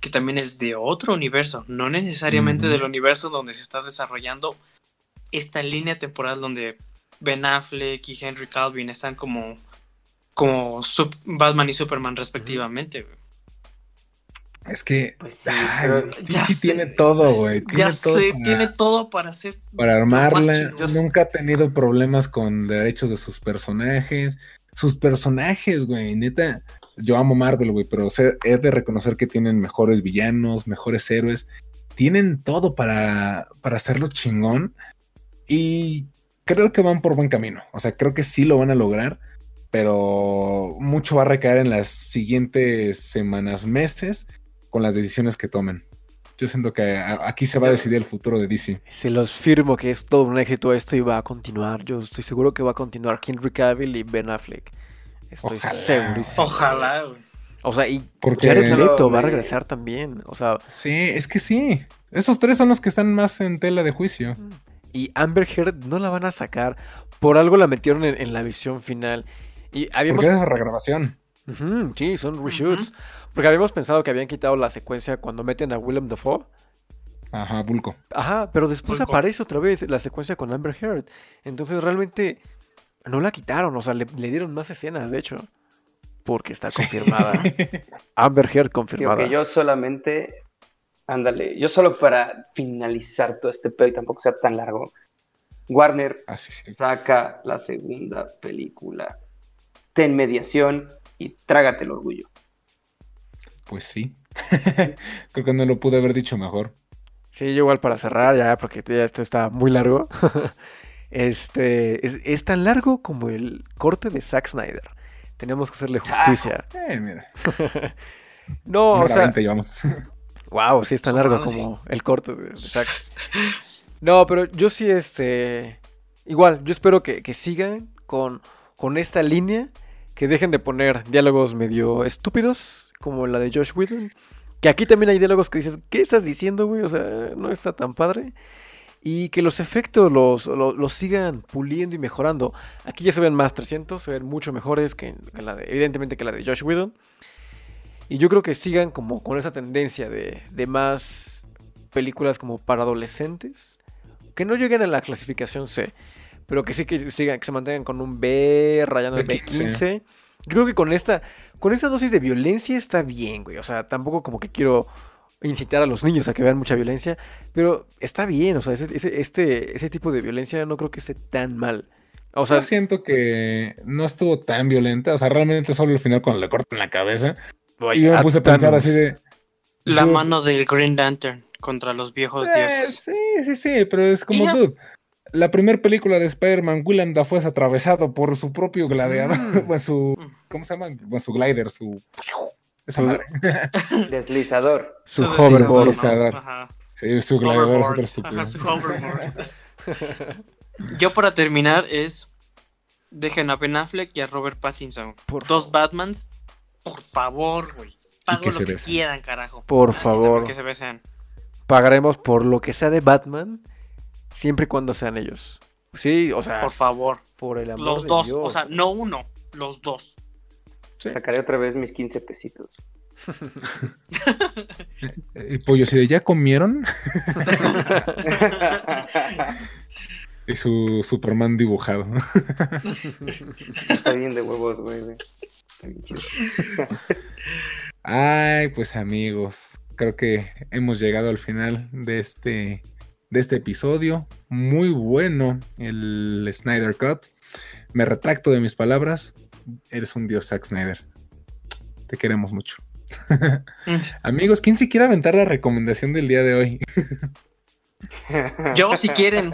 Que también es de otro universo, no necesariamente del universo donde se está desarrollando esta línea temporal donde Ben Affleck y Henry Calvin están como, como Batman y Superman respectivamente. Es que pues sí, tiene todo, güey. Ya sé, tiene todo para hacer. Para armarla. Nunca ha tenido problemas con derechos de sus personajes. Sus personajes, güey, neta. Yo amo Marvel, güey, pero he de reconocer que tienen mejores villanos, mejores héroes. Tienen todo para, para hacerlo chingón. Y creo que van por buen camino. O sea, creo que sí lo van a lograr. Pero mucho va a recaer en las siguientes semanas, meses con las decisiones que tomen. Yo siento que aquí se va a decidir el futuro de DC. Se los firmo que es todo un éxito esto y va a continuar. Yo estoy seguro que va a continuar Henry Cavill y Ben Affleck. Estoy seguro. Ojalá, O sea, y Porque Jared Leto va a regresar también. O sea, sí, es que sí. Esos tres son los que están más en tela de juicio. Y Amber Heard no la van a sacar. Por algo la metieron en, la visión final. Y habíamos... Porque es regrabación. sí, son reshoots. Porque habíamos pensado que habían quitado la secuencia cuando meten a Willem Dafoe. Ajá, Bulco. Ajá, pero después aparece otra vez la secuencia con Amber Heard. Entonces realmente no la quitaron, o sea, le, dieron más escenas, de hecho. Porque está confirmada. Amber Heard confirmada. que yo solamente, ándale, yo solo para finalizar todo este pedo y tampoco sea tan largo. Warner ah, saca la segunda película. Ten mediación y trágate el orgullo. Pues sí. Creo que no lo pude haber dicho mejor. Sí, yo igual para cerrar, ya, porque ya esto está muy largo. este es, tan largo como el corte de Zack Snyder. Tenemos que hacerle justicia. eh, mira. no, o sea. llevamos. Wow, sí es tan largo como el corte de, Zack. No, pero yo sí, este. Igual, yo espero que, que sigan con, con esta línea. Que dejen de poner diálogos medio estúpidos como la de Josh Whedon. Que aquí también hay diálogos que dices, ¿qué estás diciendo, güey? O sea, no está tan padre. Y que los efectos los, los, sigan puliendo y mejorando. Aquí ya se ven más 300, se ven mucho mejores que, la de, evidentemente que la de Josh Whedon. Y yo creo que sigan como con esa tendencia de, de más películas como para adolescentes. Que no lleguen a la clasificación C. Pero que sí que sigan, que se mantengan con un B rayando el B15. Yo creo que con esta, con esta dosis de violencia está bien, güey. O sea, tampoco como que quiero incitar a los niños a que vean mucha violencia, pero está bien, o sea, ese, este, ese tipo de violencia no creo que esté tan mal. O sea, Yo siento que no estuvo tan violenta, o sea, realmente solo al final cuando le cortan la cabeza. Y yo me puse a pensar así de... La mano del Green Lantern contra los viejos eh, dioses. Sí, sí, sí, pero es como, dude, la primera película de Spider-Man, Willem Dafoe es atravesado por su propio gladiador, mm. su, ¿cómo se llama? su glider, su... Esa madre. Deslizador. Su, hoverboard. Deslizador. Sí, su gladiador es otro estúpido. su hoverboard. Yo para terminar es dejen a Ben Affleck y a Robert Pattinson. Por Dos Batmans, por favor, güey. pago lo que quieran, carajo. Por favor. Que se besen. Pagaremos por lo que sea de Batman, siempre y cuando sean ellos. Sí, o sea. Por favor. Por el amor Los dos, o sea, no uno, los dos. Sacaré otra vez mis 15 pesitos. y pollo, si de ya comieron. y su Superman dibujado. Está bien de huevos, güey. Ay, pues amigos, creo que hemos llegado al final de este, de este episodio. Muy bueno el Snyder Cut. Me retracto de mis palabras. Eres un dios, Zack Snyder. Te queremos mucho. amigos, ¿quién se quiere aventar la recomendación del día de hoy? Yo, si quieren.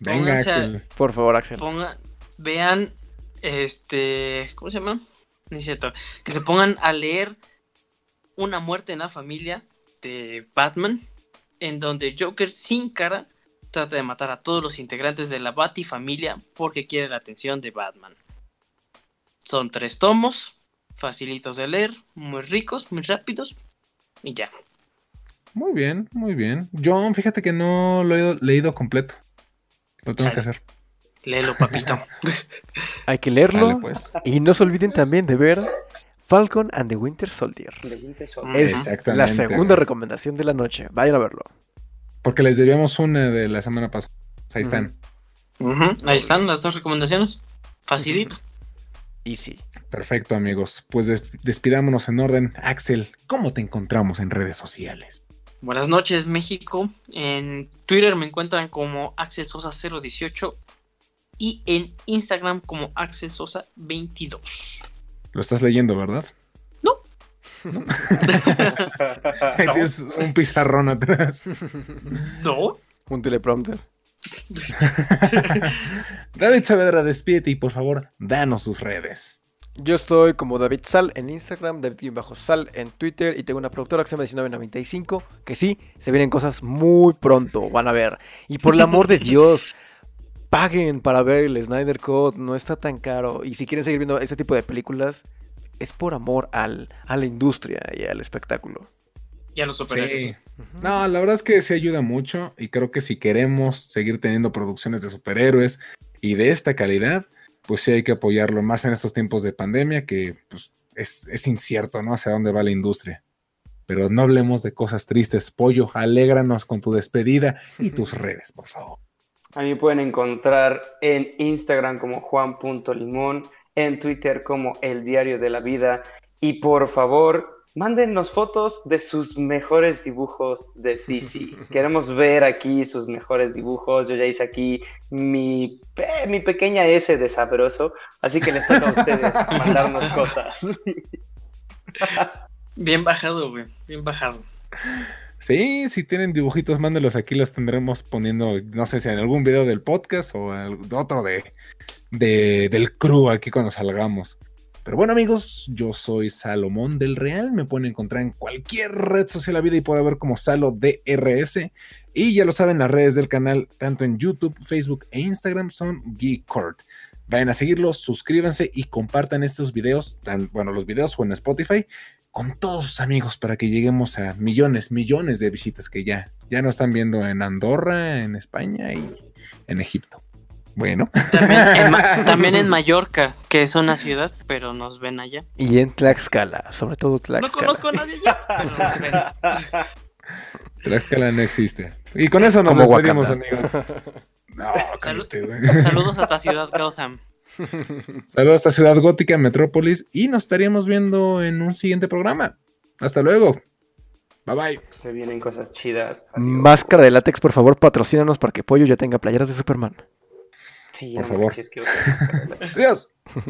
Venga, Axel. Por favor, Axel. vean, este, ¿cómo se llama? Es cierto. Que se pongan a leer Una muerte en la familia de Batman, en donde Joker sin cara trata de matar a todos los integrantes de la Batifamilia porque quiere la atención de Batman. Son tres tomos, facilitos de leer, muy ricos, muy rápidos y ya. Muy bien, muy bien. Yo fíjate que no lo he leído completo. Lo tengo que hacer. Léelo, papito. Hay que leerlo. Pues. Y no se olviden también de ver Falcon and the Winter Soldier. Es la segunda recomendación de la noche. Vayan a verlo. Porque les debíamos una de la semana pasada. Ahí están. Ahí están las dos recomendaciones. Facilito. Easy. Perfecto, amigos. Pues despidámonos en orden. Axel, ¿cómo te encontramos en redes sociales? Buenas noches, México. En Twitter me encuentran como Axel Sosa 018 y en Instagram como Axel Sosa 22. Lo estás leyendo, ¿verdad? No. Tienes un pizarrón atrás. No. Un teleprompter. David Saavedra, despídete y por favor, danos sus redes. Yo estoy como David Sal en Instagram, David-Sal en Twitter y tengo una productora que se llama 1995, que sí, se vienen cosas muy pronto, van a ver. Y por el amor de Dios, paguen para ver el Snyder Code, no está tan caro. Y si quieren seguir viendo este tipo de películas, es por amor al, a la industria y al espectáculo. Y a los superhéroes. No, la verdad es que se ayuda mucho y creo que si queremos seguir teniendo producciones de superhéroes y de esta calidad, pues sí hay que apoyarlo más en estos tiempos de pandemia que pues, es, incierto, ¿no? Hacia dónde va la industria. Pero no hablemos de cosas tristes. Pollo, alégranos con tu despedida y tus redes, por favor. A mí pueden encontrar en Instagram como juan.limón, en Twitter como El Diario de la Vida. Y por favor, mándennos fotos de sus mejores dibujos de DC. Queremos ver aquí sus mejores dibujos. Yo ya hice aquí mi, mi pequeña S de sabroso, así que les toca a ustedes mandarnos cosas. Bien bajado, güey, bien bajado. Sí, si tienen dibujitos, mándenlos aquí, los tendremos poniendo, no sé si en algún video del podcast o otro de, de, del crew aquí cuando salgamos. Pero bueno amigos, yo soy Salomón del Real, me pueden encontrar en cualquier red social la vida y puede ver como Salo DRS. Y ya lo saben, las redes del canal, tanto en YouTube, Facebook e Instagram, son Geekcord. Vayan a seguirlos, suscríbanse y compartan estos videos, tan, bueno, los videos o en Spotify, con todos sus amigos para que lleguemos a millones, millones de visitas que ya, ya nos están viendo en Andorra, en España y en Egipto. Bueno. También en, Mallorca, que es una ciudad, pero nos ven allá. Y en Tlaxcala, sobre todo Tlaxcala. No conozco a nadie allá, Tlaxcala no existe. Y con eso nos despedimos, amigos. No, Saludos hasta Ciudad Gotham. Saludos hasta Ciudad Gótica, Metrópolis, y nos estaríamos viendo en un siguiente programa. Hasta luego. Bye bye. Se vienen cosas chidas. Máscara de látex, por favor, patrocínanos para que Pollo ya tenga playeras de Superman. Sí, por favor. Adiós.